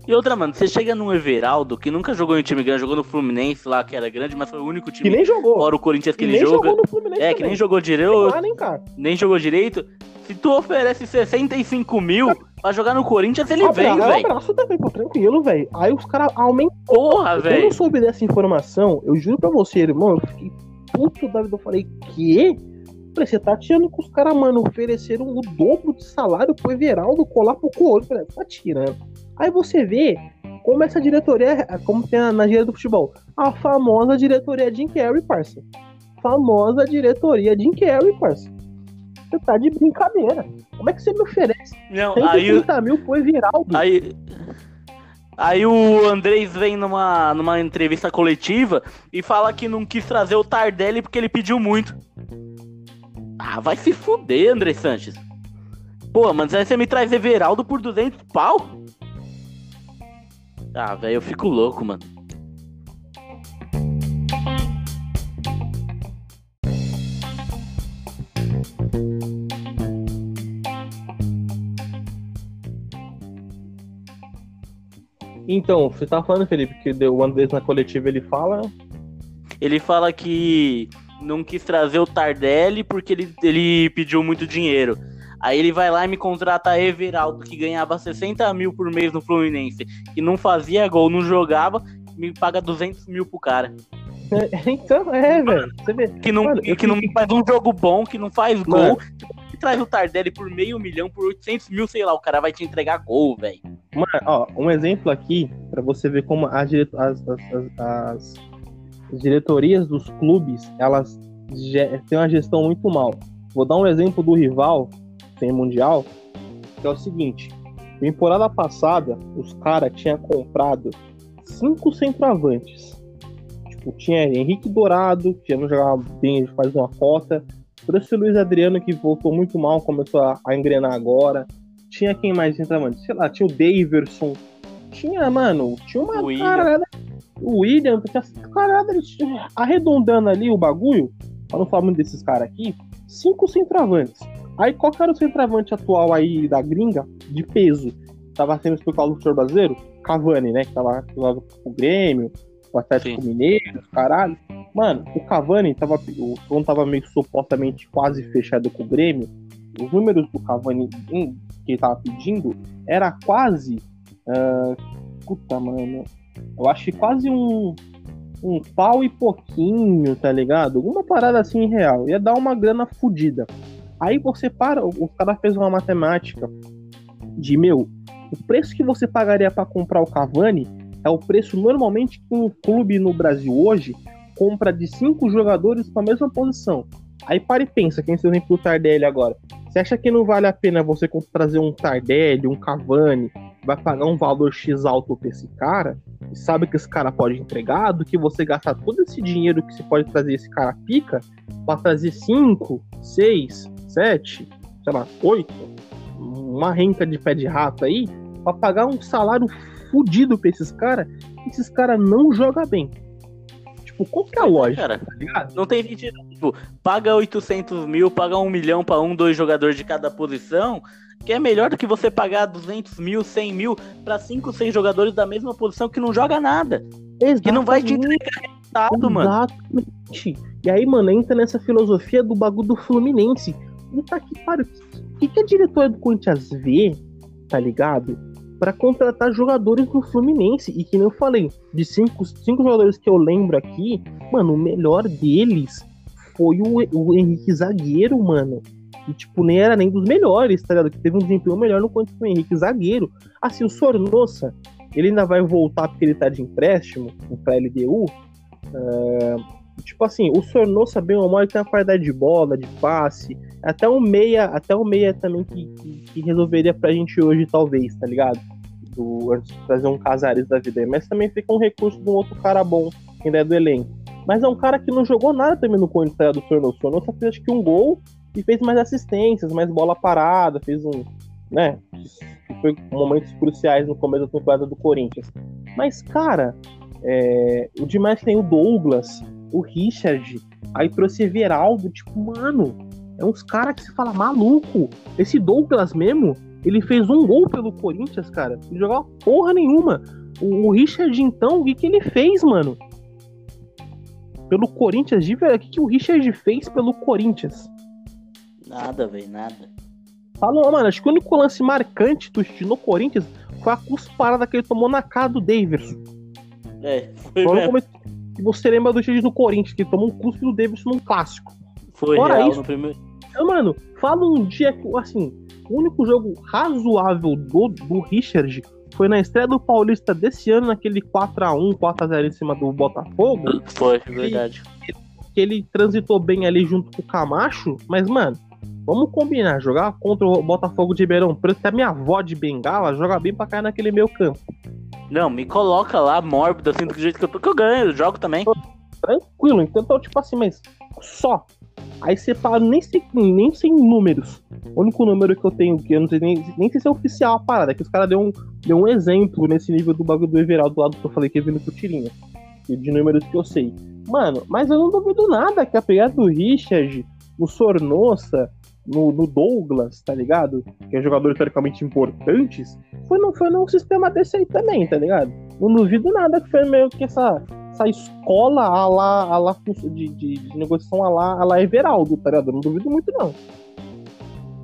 E outra, mano, você chega num Everaldo, que nunca jogou em time grande, jogou no Fluminense lá, que era grande, mas foi o único time. Que nem jogou. Fora o Corinthians que, que ele joga. É, também. que nem jogou direito. Nem, nem, nem jogou direito. Se tu oferece 65 mil pra jogar no Corinthians, ele vem, velho. Um abraço também, pô, tranquilo, velho. Aí os caras aumentam. Porra, velho. Eu não soube dessa informação, eu juro pra você, irmão, eu fiquei puto da vida. Eu falei, quê? Falei, você tá tirando que os caras, mano, ofereceram o dobro de salário pro Everaldo colar pro Corinthians. Falei, tá tirando. Aí você vê como essa diretoria, como tem na, na diretoria do futebol, a famosa diretoria Jim Carrey, parça. Famosa diretoria Jim Carrey, parça. Você tá de brincadeira. Como é que você me oferece? Não, 130 aí, mil pro Everaldo. Aí, aí o Andrés vem numa, numa entrevista coletiva e fala que não quis trazer o Tardelli porque ele pediu muito. Ah, vai se fuder, André Sanches. Pô, mas aí você me traz Everaldo por 200 pau? Ah, velho, eu fico louco, mano. Então, você tá falando, Felipe, que o Andrés na coletiva ele fala. Ele fala que não quis trazer o Tardelli porque ele, ele pediu muito dinheiro. Aí ele vai lá e me contrata Everaldo, que ganhava 60 mil por mês no Fluminense, que não fazia gol, não jogava, me paga 200 mil pro cara. É, então, é, velho. Que não, Mano, que não faz um jogo bom, que não faz Mano. gol. Que traz o Tardelli por meio milhão, por 800 mil, sei lá, o cara vai te entregar gol, velho. Mano, ó, um exemplo aqui, para você ver como as, as, as, as, diretorias dos clubes, elas têm uma gestão muito mal. Vou dar um exemplo do rival, tem mundial, que é o seguinte: temporada passada, os caras tinham comprado cinco centroavantes. Tipo, tinha Henrique Dourado, que não jogava bem, faz uma cota. Trouxe o Luiz Adriano, que voltou muito mal, começou a, a engrenar agora. Tinha quem mais centroavante? Sei lá, tinha o Daverson. Tinha, mano, tinha uma o caralhada. O William, tinha caralhada, arredondando ali o bagulho, pra não falar muito desses caras aqui, cinco centroavantes. Aí qual era o centroavante atual aí da gringa, de peso? Tava sendo explicado no senhor brasileiro? Cavani, né? Que tava com o Grêmio, o Atlético Sim. Mineiro, caralho. Mano, o Cavani tava. O Tom tava meio supostamente quase fechado com o Grêmio. Os números do Cavani que ele tava pedindo era quase. Uh, puta, mano. Eu acho que quase um. Um pau e pouquinho, tá ligado? Alguma parada assim real. Ia dar uma grana fodida. Aí você para, o cara fez uma matemática de meu, o preço que você pagaria para comprar o Cavani é o preço normalmente que um clube no Brasil hoje compra de cinco jogadores com a mesma posição. Aí para e pensa, quem o exemplo do Tardelli agora. Você acha que não vale a pena você trazer um Tardelli, um Cavani, vai pagar um valor X alto pra esse cara, e sabe que esse cara pode entregar, do que você gastar todo esse dinheiro que você pode trazer esse cara pica, para trazer cinco, seis, sete, sei lá, oito, uma renta de pé de rato aí, pra pagar um salário fudido pra esses caras, esses caras não jogam bem. Tipo, qual que é a lógica? Cara, tá não tem sentido. Tipo, paga 800 mil, paga um milhão pra um, dois jogadores de cada posição, que é melhor do que você pagar 200 mil, 100 mil pra cinco, seis jogadores da mesma posição que não joga nada. Exatamente. Que não vai te entregar resultado, mano. Exatamente. E aí, mano, entra nessa filosofia do bagulho do Fluminense. Puta que pariu. O que, que a diretora do Corinthians vê, tá ligado? Para contratar jogadores do Fluminense. E que nem eu falei, de cinco, cinco jogadores que eu lembro aqui, mano, o melhor deles foi o, o Henrique Zagueiro, mano. E, tipo, nem era nem dos melhores, tá ligado? Que teve um desempenho melhor no quanto o Henrique Zagueiro. Assim, o Sornossa, ele ainda vai voltar porque ele tá de empréstimo pra LDU. Uh, tipo assim, o Sornosa bem ou mal tem uma qualidade de bola, de passe, até um meia, até um meia também que, que, que resolveria pra gente hoje, talvez, tá ligado? Do, antes de trazer um Casares da vida. Mas também fica um recurso de um outro cara bom, que ainda é do elenco. Mas é um cara que não jogou nada também no Corinthians tá do Sornosa. O Sornosa fez acho que um gol e fez mais assistências, mais bola parada, fez um. né? Foi momentos cruciais no começo da temporada do Corinthians. Mas, cara, é, o demais tem o Douglas, o Richard, aí trouxe Everaldo, tipo, mano, é uns caras que se fala maluco. Esse Douglas mesmo, ele fez um gol pelo Corinthians, cara. Ele jogava porra nenhuma. O, o Richard, então, o que, que ele fez, mano? Pelo Corinthians, de verdade, o que, que o Richard fez pelo Corinthians? Nada, velho, nada. Falou, mano, acho que o único lance marcante do no Corinthians foi a cusparada que ele tomou na cara do Davidson. É, foi no mesmo. começo- que você lembra do Richard do Corinthians, que tomou um cuspe do Davidson num clássico. Foi Fora real isso- no primeiro. Então, mano, fala um dia que, assim, o único jogo razoável do, do Richard foi na estreia do Paulista desse ano, naquele 4x1, 4x0 em cima do Botafogo, Foi, verdade. que ele transitou bem ali junto com o Camacho, mas, mano, vamos combinar, jogar contra o Botafogo de Ribeirão Preto, que a minha avó de Bengala joga bem pra cair naquele meio campo. Não, me coloca lá mórbido, assim, do jeito que eu tô, que eu ganho, eu jogo também. Tranquilo, então, tipo assim, mas só. Aí você fala nem, sem, nem sem números. O único número que eu tenho, que eu não sei nem, nem sei se é oficial a parada, é que os caras deu um, deu um exemplo nesse nível do bagulho do Everaldo do lado que eu falei que é vindo pro Tirinha. e De números que eu sei. Mano, mas eu não duvido nada que a pegada do Richard, no Sornosa, no, no Douglas, tá ligado? Que é jogadores teoricamente importantes, foi, no, foi num sistema desse aí também, tá ligado? Não duvido nada que foi meio que essa, essa escola a lá, a lá de, de, de negociação a lá, a lá Everaldo, tá ligado? Não duvido muito, não.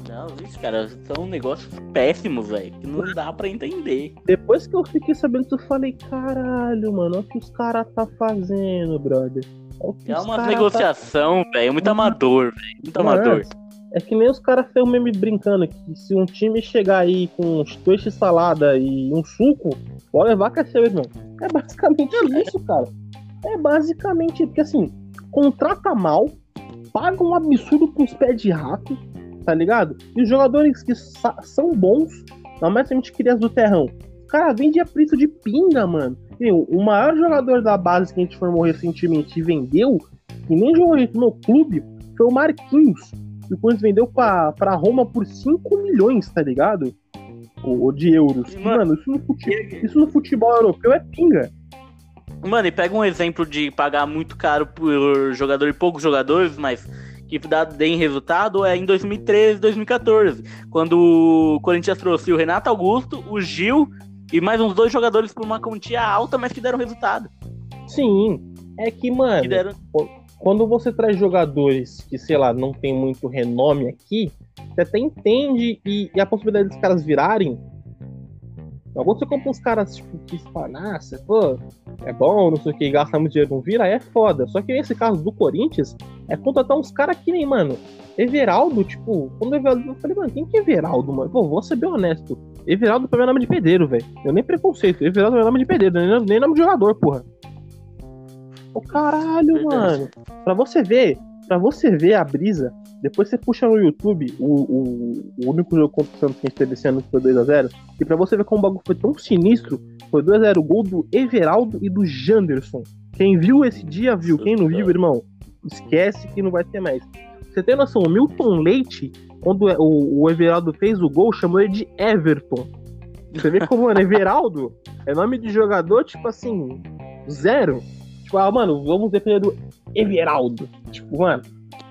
Não, isso, cara, são negócios péssimos, velho, que não dá pra entender. Depois que eu fiquei sabendo eu falei, caralho, mano, olha o que os caras tá fazendo, brother. É uma cara negociação, velho, muito amador, velho, muito é. amador. É que nem os caras fez um meme brincando que se um time chegar aí com uns peixes salada e um suco, pode levar que é seu, irmão. É basicamente isso, cara. É basicamente, porque assim, contrata mal, paga um absurdo pros pés de rato, tá ligado? E os jogadores que são bons, não mais a gente queria do terrão. O cara vende a preço de pinga, mano. E o o maior jogador da base que a gente formou recentemente e vendeu, que nem jogou no clube, foi o Marquinhos que o Corinthians vendeu pra, pra Roma por 5 milhões, tá ligado? O, o de euros. E, E, mano, mano, isso no, fute- isso no futebol europeu é pinga. Mano, e pega um exemplo de pagar muito caro por jogador e poucos jogadores, mas que dá, deem resultado, é em 2013, 2014, quando o Corinthians trouxe o Renato Augusto, o Gil e mais uns dois jogadores por uma quantia alta, mas que deram resultado. Sim. É que, mano, Que deram... quando você traz jogadores que, sei lá, não tem muito renome aqui, você até entende e, e a possibilidade dos caras virarem. Quando você compra uns caras tipo, que espalhaça, pô, é bom, não sei o que, gasta muito dinheiro, não vira, é foda. Só que nesse caso do Corinthians, é contratar uns caras que nem, mano, Everaldo, tipo, quando Everaldo, eu falei, mano, quem que é Everaldo, mano? Pô, vou ser bem honesto. Everaldo pra mim é nome de pedreiro, velho. Eu nem preconceito. Everaldo é nome de pedreiro, nem nome de jogador, porra. Ô caralho, Verdade. mano. Pra você ver, pra você ver a brisa, depois você puxa no YouTube o, o, o único jogo contra o Santos que a gente teve esse ano que foi 2x0. E pra você ver como o bagulho foi tão sinistro, foi 2x0 o gol do Everaldo e do Janderson. Quem viu esse dia viu. Quem não viu, irmão, esquece que não vai ter mais. Você tem noção, o Milton Leite, quando o, o Everaldo fez o gol, chamou ele de Everton. Você vê como, mano, Everaldo é nome de jogador, tipo assim, zero. Tipo, ah, mano, vamos depender do Everaldo. Tipo, mano.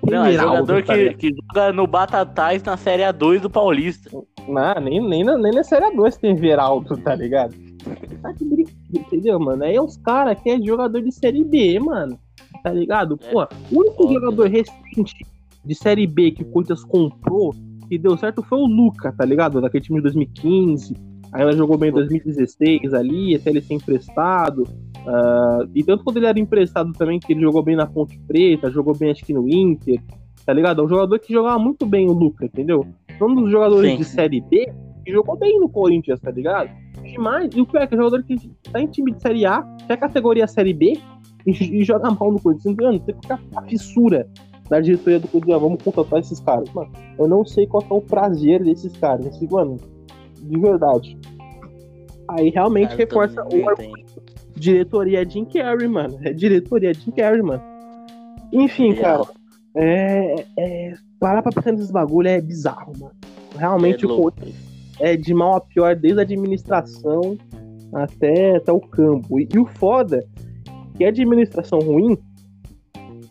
Não, é Everaldo, jogador tá que, que joga no Batatais na Série A2 do Paulista. Não, nem, nem, na- nem na Série 2 tem Everaldo, tá ligado? Tá de brincadeira, entendeu, mano? Aí é uns caras que é jogador de Série B, mano. Tá ligado? É. Pô, o único Foda. jogador recente de Série B que o Corinthians comprou, que deu certo, foi o Luca, tá ligado? Daquele time de 2015. Aí ela jogou bem em 2016 ali, até ele ser emprestado. Ah, e tanto quando ele era emprestado também, que ele jogou bem na Ponte Preta, jogou bem acho que no Inter, tá ligado? É um jogador que jogava muito bem o Luca, entendeu? Um dos jogadores Sim. de Série B que jogou bem no Corinthians, tá ligado? Demais. E o pior é que é jogador que tá em time de Série A, que é a categoria Série B, e, e joga mal no Corinthians. Mano, tem que ficar a fissura da diretoria do Corinthians. Vamos contratar esses caras. Mano, eu não sei qual é o prazer desses caras. Assim, mano, de verdade. Aí realmente reforça o argumento. Diretoria Jim Carrey, mano. É diretoria Jim Carrey, mano. Enfim, cara. Real. É, é, parar pra pensar nesses bagulho é bizarro, mano. Realmente É o louco. É de mal a pior, desde a administração até, até o campo. E, e o foda, que a administração ruim,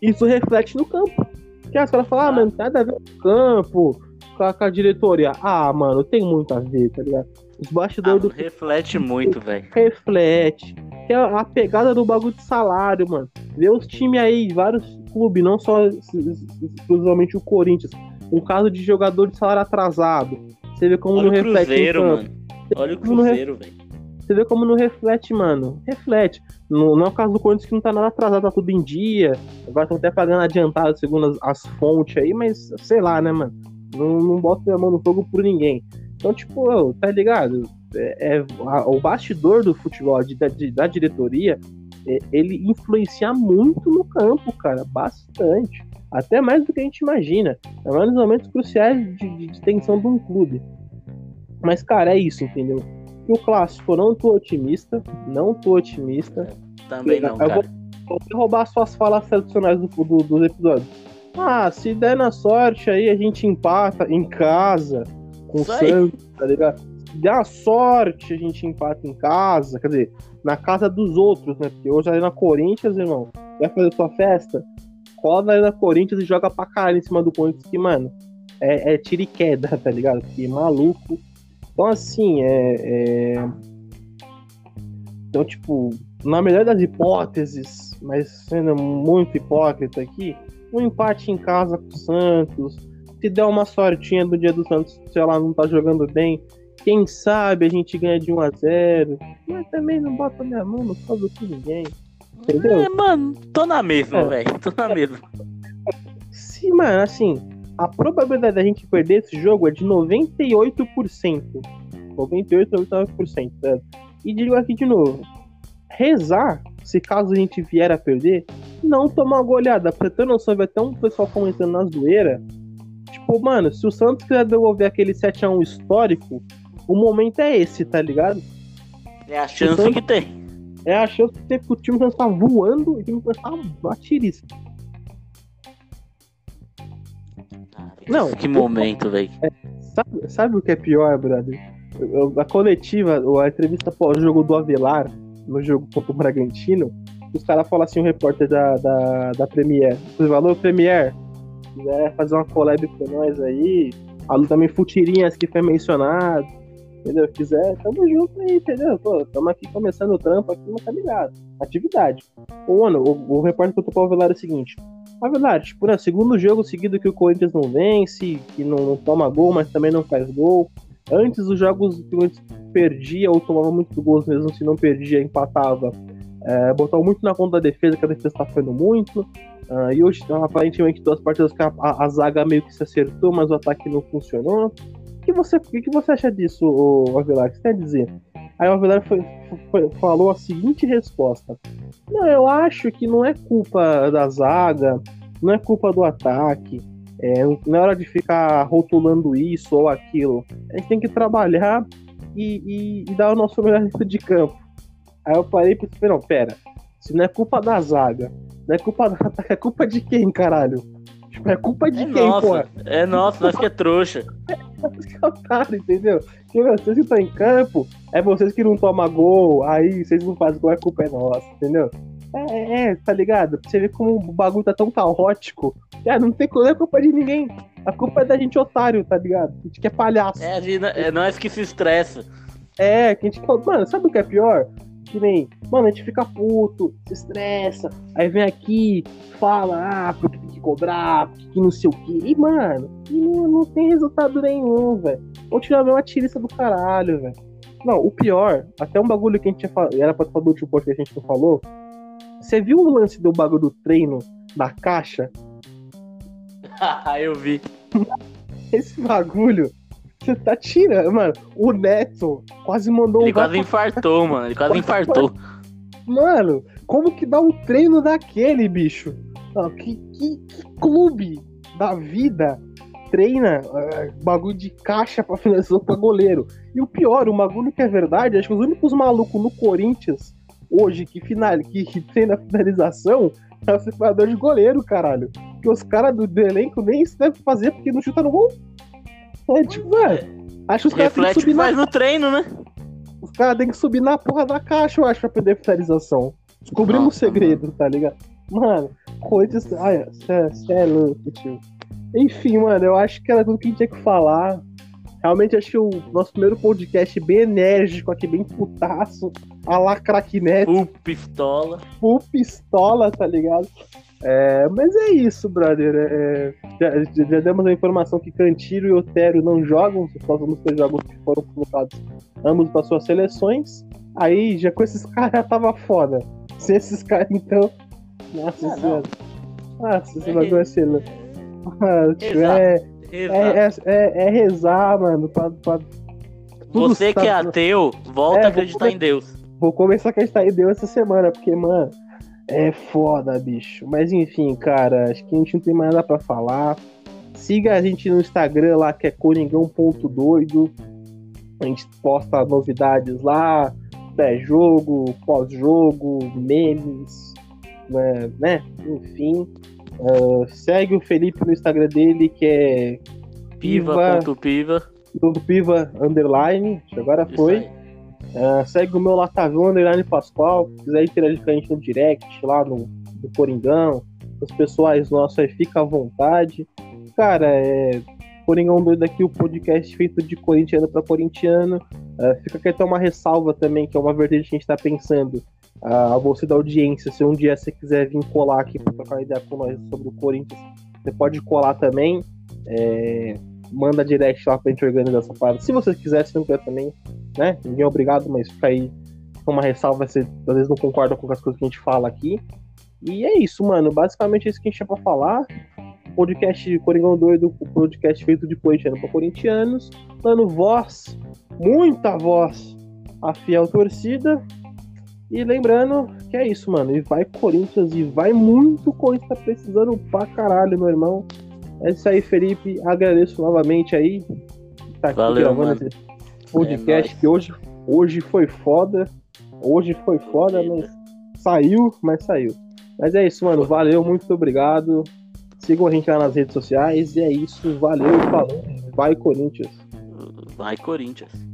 isso reflete no campo. Que as caras falam, ah, mano, nada a ver com o campo, com a, com a diretoria. Ah, mano, tem muito a ver, tá ligado? Os Ah, bastidores mano, do reflete muito, velho. reflete. Que é a pegada do bagulho de salário, mano. Vê os times aí, vários clubes, não só exclusivamente o Corinthians. Um caso de jogador de salário atrasado. Você vê como Olha não o reflete. Cruzeiro, mano. Olha o Cruzeiro, velho. Você vê como não reflete, mano. Reflete. No, não é o caso do Corinthians que não tá nada atrasado, tá tudo em dia. Agora estão até pagando adiantado, segundo as, as fontes aí, mas sei lá, né, mano? Não, não bota minha mão no fogo por ninguém. Então, tipo, tá ligado? É, é- a- o bastidor do futebol, de- da, de- da diretoria, é, ele influencia muito no campo, cara. Bastante. Até mais do que a gente imagina. É mais nos momentos cruciais de, de- tensão de um clube. Mas, cara, é isso, entendeu? E o clássico, eu não tô otimista. Não tô otimista. Também não, Eu cara. vou, vou roubar suas falas tradicionais do, do- dos episódios. Ah, se der na sorte aí, a gente empata em casa com o. Santos, tá ligado? Se a sorte, a gente empata em casa, quer dizer, na casa dos outros, né? Porque hoje ali na Corinthians, irmão, vai fazer sua festa, cola na Corinthians e joga pra caralho em cima do Corinthians, que, mano, é, é tiro e queda, [LAUGHS] tá ligado? Que maluco. Então, assim, é- é... Então, tipo, na melhor das hipóteses, mas sendo muito hipócrita aqui, um empate em casa com o Santos. Se der uma sortinha do dia do Santos, sei lá, não tá jogando bem, quem sabe a gente ganha de 1 a 0 Mas também não bota minha mão no fogo com ninguém. Entendeu? É, mano, tô na mesma, É. velho. Tô na mesma. Se, mano, assim, a probabilidade da gente perder esse jogo é de 98%. 98, 99%, né? E digo aqui de novo: rezar, se caso a gente vier a perder, não tomar uma goleada. Pra ter noção, vai ter um pessoal comentando na zoeira. Tipo, mano, se o Santos quiser devolver aquele 7x1 histórico, o momento é esse, tá ligado? É a chance Então- que tem. É a chance de ter que o time Santos tá voando e o time começar a tiriça. Não. Que momento, velho. Sabe, sabe o que é pior, brother? Eu- a coletiva, a entrevista pós-jogo do Avelar, no jogo contra o Bragantino, os caras falam assim, o repórter da, da, da Premier. Você falou, Premier, se quiser fazer uma collab com nós aí, alô também Futirinhas que foi mencionado, entendeu? Quiser, tamo junto aí, entendeu? Pô, tamo aqui começando o trampo aqui, mas tá ligado. Atividade. Ô, mano, o, o repórter contou pro Avelar é o seguinte. Avelar, tipo, né, segundo jogo seguido que o Corinthians não vence, que não, não toma gol, mas também não faz gol. Antes os jogos que o Corinthians perdia ou tomava muitos gols, mesmo se não perdia, empatava. É, botava muito na conta da defesa, que a defesa tá fazendo muito. Ah, e hoje, aparentemente, duas partidas que a, a- a zaga meio que se acertou, mas o ataque não funcionou. Que você, o que você acha disso, Avelar? O que você quer dizer? Aí o Avelar foi- foi- falou a seguinte resposta. Não, eu acho que não é culpa da zaga, não é culpa do ataque. É, não é hora de ficar rotulando isso ou aquilo. A gente tem que trabalhar e, e- e dar o nosso melhor dentro de campo. Aí eu parei e pensei, não, pera. Se não é culpa da zaga, não é culpa [LAUGHS] ataque, é culpa de quem, caralho? É culpa de É quem, nossa, porra? é nossa, nós que é trouxa. Que otário, entendeu? Porque, meu, vocês que estão em campo, é vocês que não tomam gol, aí vocês não fazem gol, a culpa é nossa, entendeu? É, é, tá ligado? Você vê como o bagulho tá tão caótico. Ah, não tem não é culpa de ninguém. A culpa é da gente otário, tá ligado? A gente que é palhaço. É, gente- é nós que se estressa. É, que a gente fala, mano, sabe o que é pior? Que nem, mano, a gente fica puto, se estressa, aí vem aqui, fala, ah, porque tem que cobrar, porque que não sei o quê. E, mano, e não, não tem resultado nenhum, velho. Continua uma tirista do caralho, velho. Não, o pior, até um bagulho que a gente tinha falado, era pra falar do último podcast que a gente não falou. Você viu o lance do bagulho do treino da caixa? [LAUGHS] eu vi. Esse bagulho, você tá tirando, mano. O Neto quase mandou Ele um quase infartou, mano. Ele quase infartou. Mano, como que dá um treino daquele, bicho? Não, que, que, que clube da vida treina uh, bagulho de caixa pra finalização pra goleiro? E o pior, o bagulho que é verdade, acho que os únicos malucos no Corinthians hoje que, final, que, que treina finalização é o separador de goleiro, caralho. Que os caras do, do, elenco nem isso devem fazer porque não chuta no gol. É tipo, velho. Acho que os caras têm que subir faz na... no treino, né? Os caras têm que subir na porra da caixa, eu acho, pra perder finalização. Descobrimos o segredo, mano. tá ligado? Mano, Corinthians. Olha, você é louco, tio. Enfim, mano, eu acho que era tudo que a gente tinha que falar. Realmente acho que o nosso primeiro podcast bem enérgico aqui, bem putaço, a la craquinete. Full pistola. Full pistola, tá ligado? É, mas é isso, brother. É, já, já, demos a informação que Cantiro e Otero não jogam, só os dois jogos que foram colocados ambos para suas seleções. Aí, já com esses [LAUGHS] caras já tava foda. Se esses caras, então. Nossa ah, senhora. Nossa, esse é bagulho é excelente. Ah, [LAUGHS] é, é, é, é, rezar, mano. Pra, pra... Você que é ateu, volta é, a acreditar em Deus. Vou começar a acreditar em Deus essa semana, porque, mano, é foda, bicho. Mas enfim, cara, acho que a gente não tem mais nada pra falar. Siga a gente no Instagram lá, que é coringão.doido. A gente posta novidades lá, pré-jogo, pós-jogo, memes, né? né? Enfim. Uh, segue o Felipe no Instagram dele, que é piva.piva. Piva, piva underline, agora foi. Uh, segue o meu Latavão Underline Pascoal. Se quiser interagir com a gente no direct, lá no, no Coringão, os pessoais nossos aí, fica à vontade. Cara, é. Coringão doido aqui, o podcast feito de corintiano para corintiano. Uh, fica aqui até uma ressalva também, que é uma vertente que a gente está pensando. Uh, a você da audiência, se um dia você quiser vir colar aqui para trocar uma ideia com nós sobre o Corinthians, você pode colar também. É, manda direct lá pra gente organizar essa parada. Se você quiser, se não quiser também, né? Ninguém é obrigado, mas fica aí uma ressalva, você às vezes não concorda com as coisas que a gente fala aqui. E é isso, mano. Basicamente é isso que a gente tinha pra falar. Podcast Coringão Doido, podcast feito de corintiano para corintianos, dando voz, muita voz à fiel torcida. E lembrando que é isso, mano. E vai Corinthians, e vai muito Corinthians, tá precisando pra caralho, meu irmão. É isso aí, Felipe. Agradeço novamente aí. Tá aqui Valeu, gravando mano. esse podcast é que hoje, hoje foi foda. Hoje foi foda, mas saiu, mas saiu. Mas é isso, mano. Valeu, muito obrigado. Sigam a gente lá nas redes sociais. E é isso. Valeu, falou. Vai, Corinthians. Vai, Corinthians.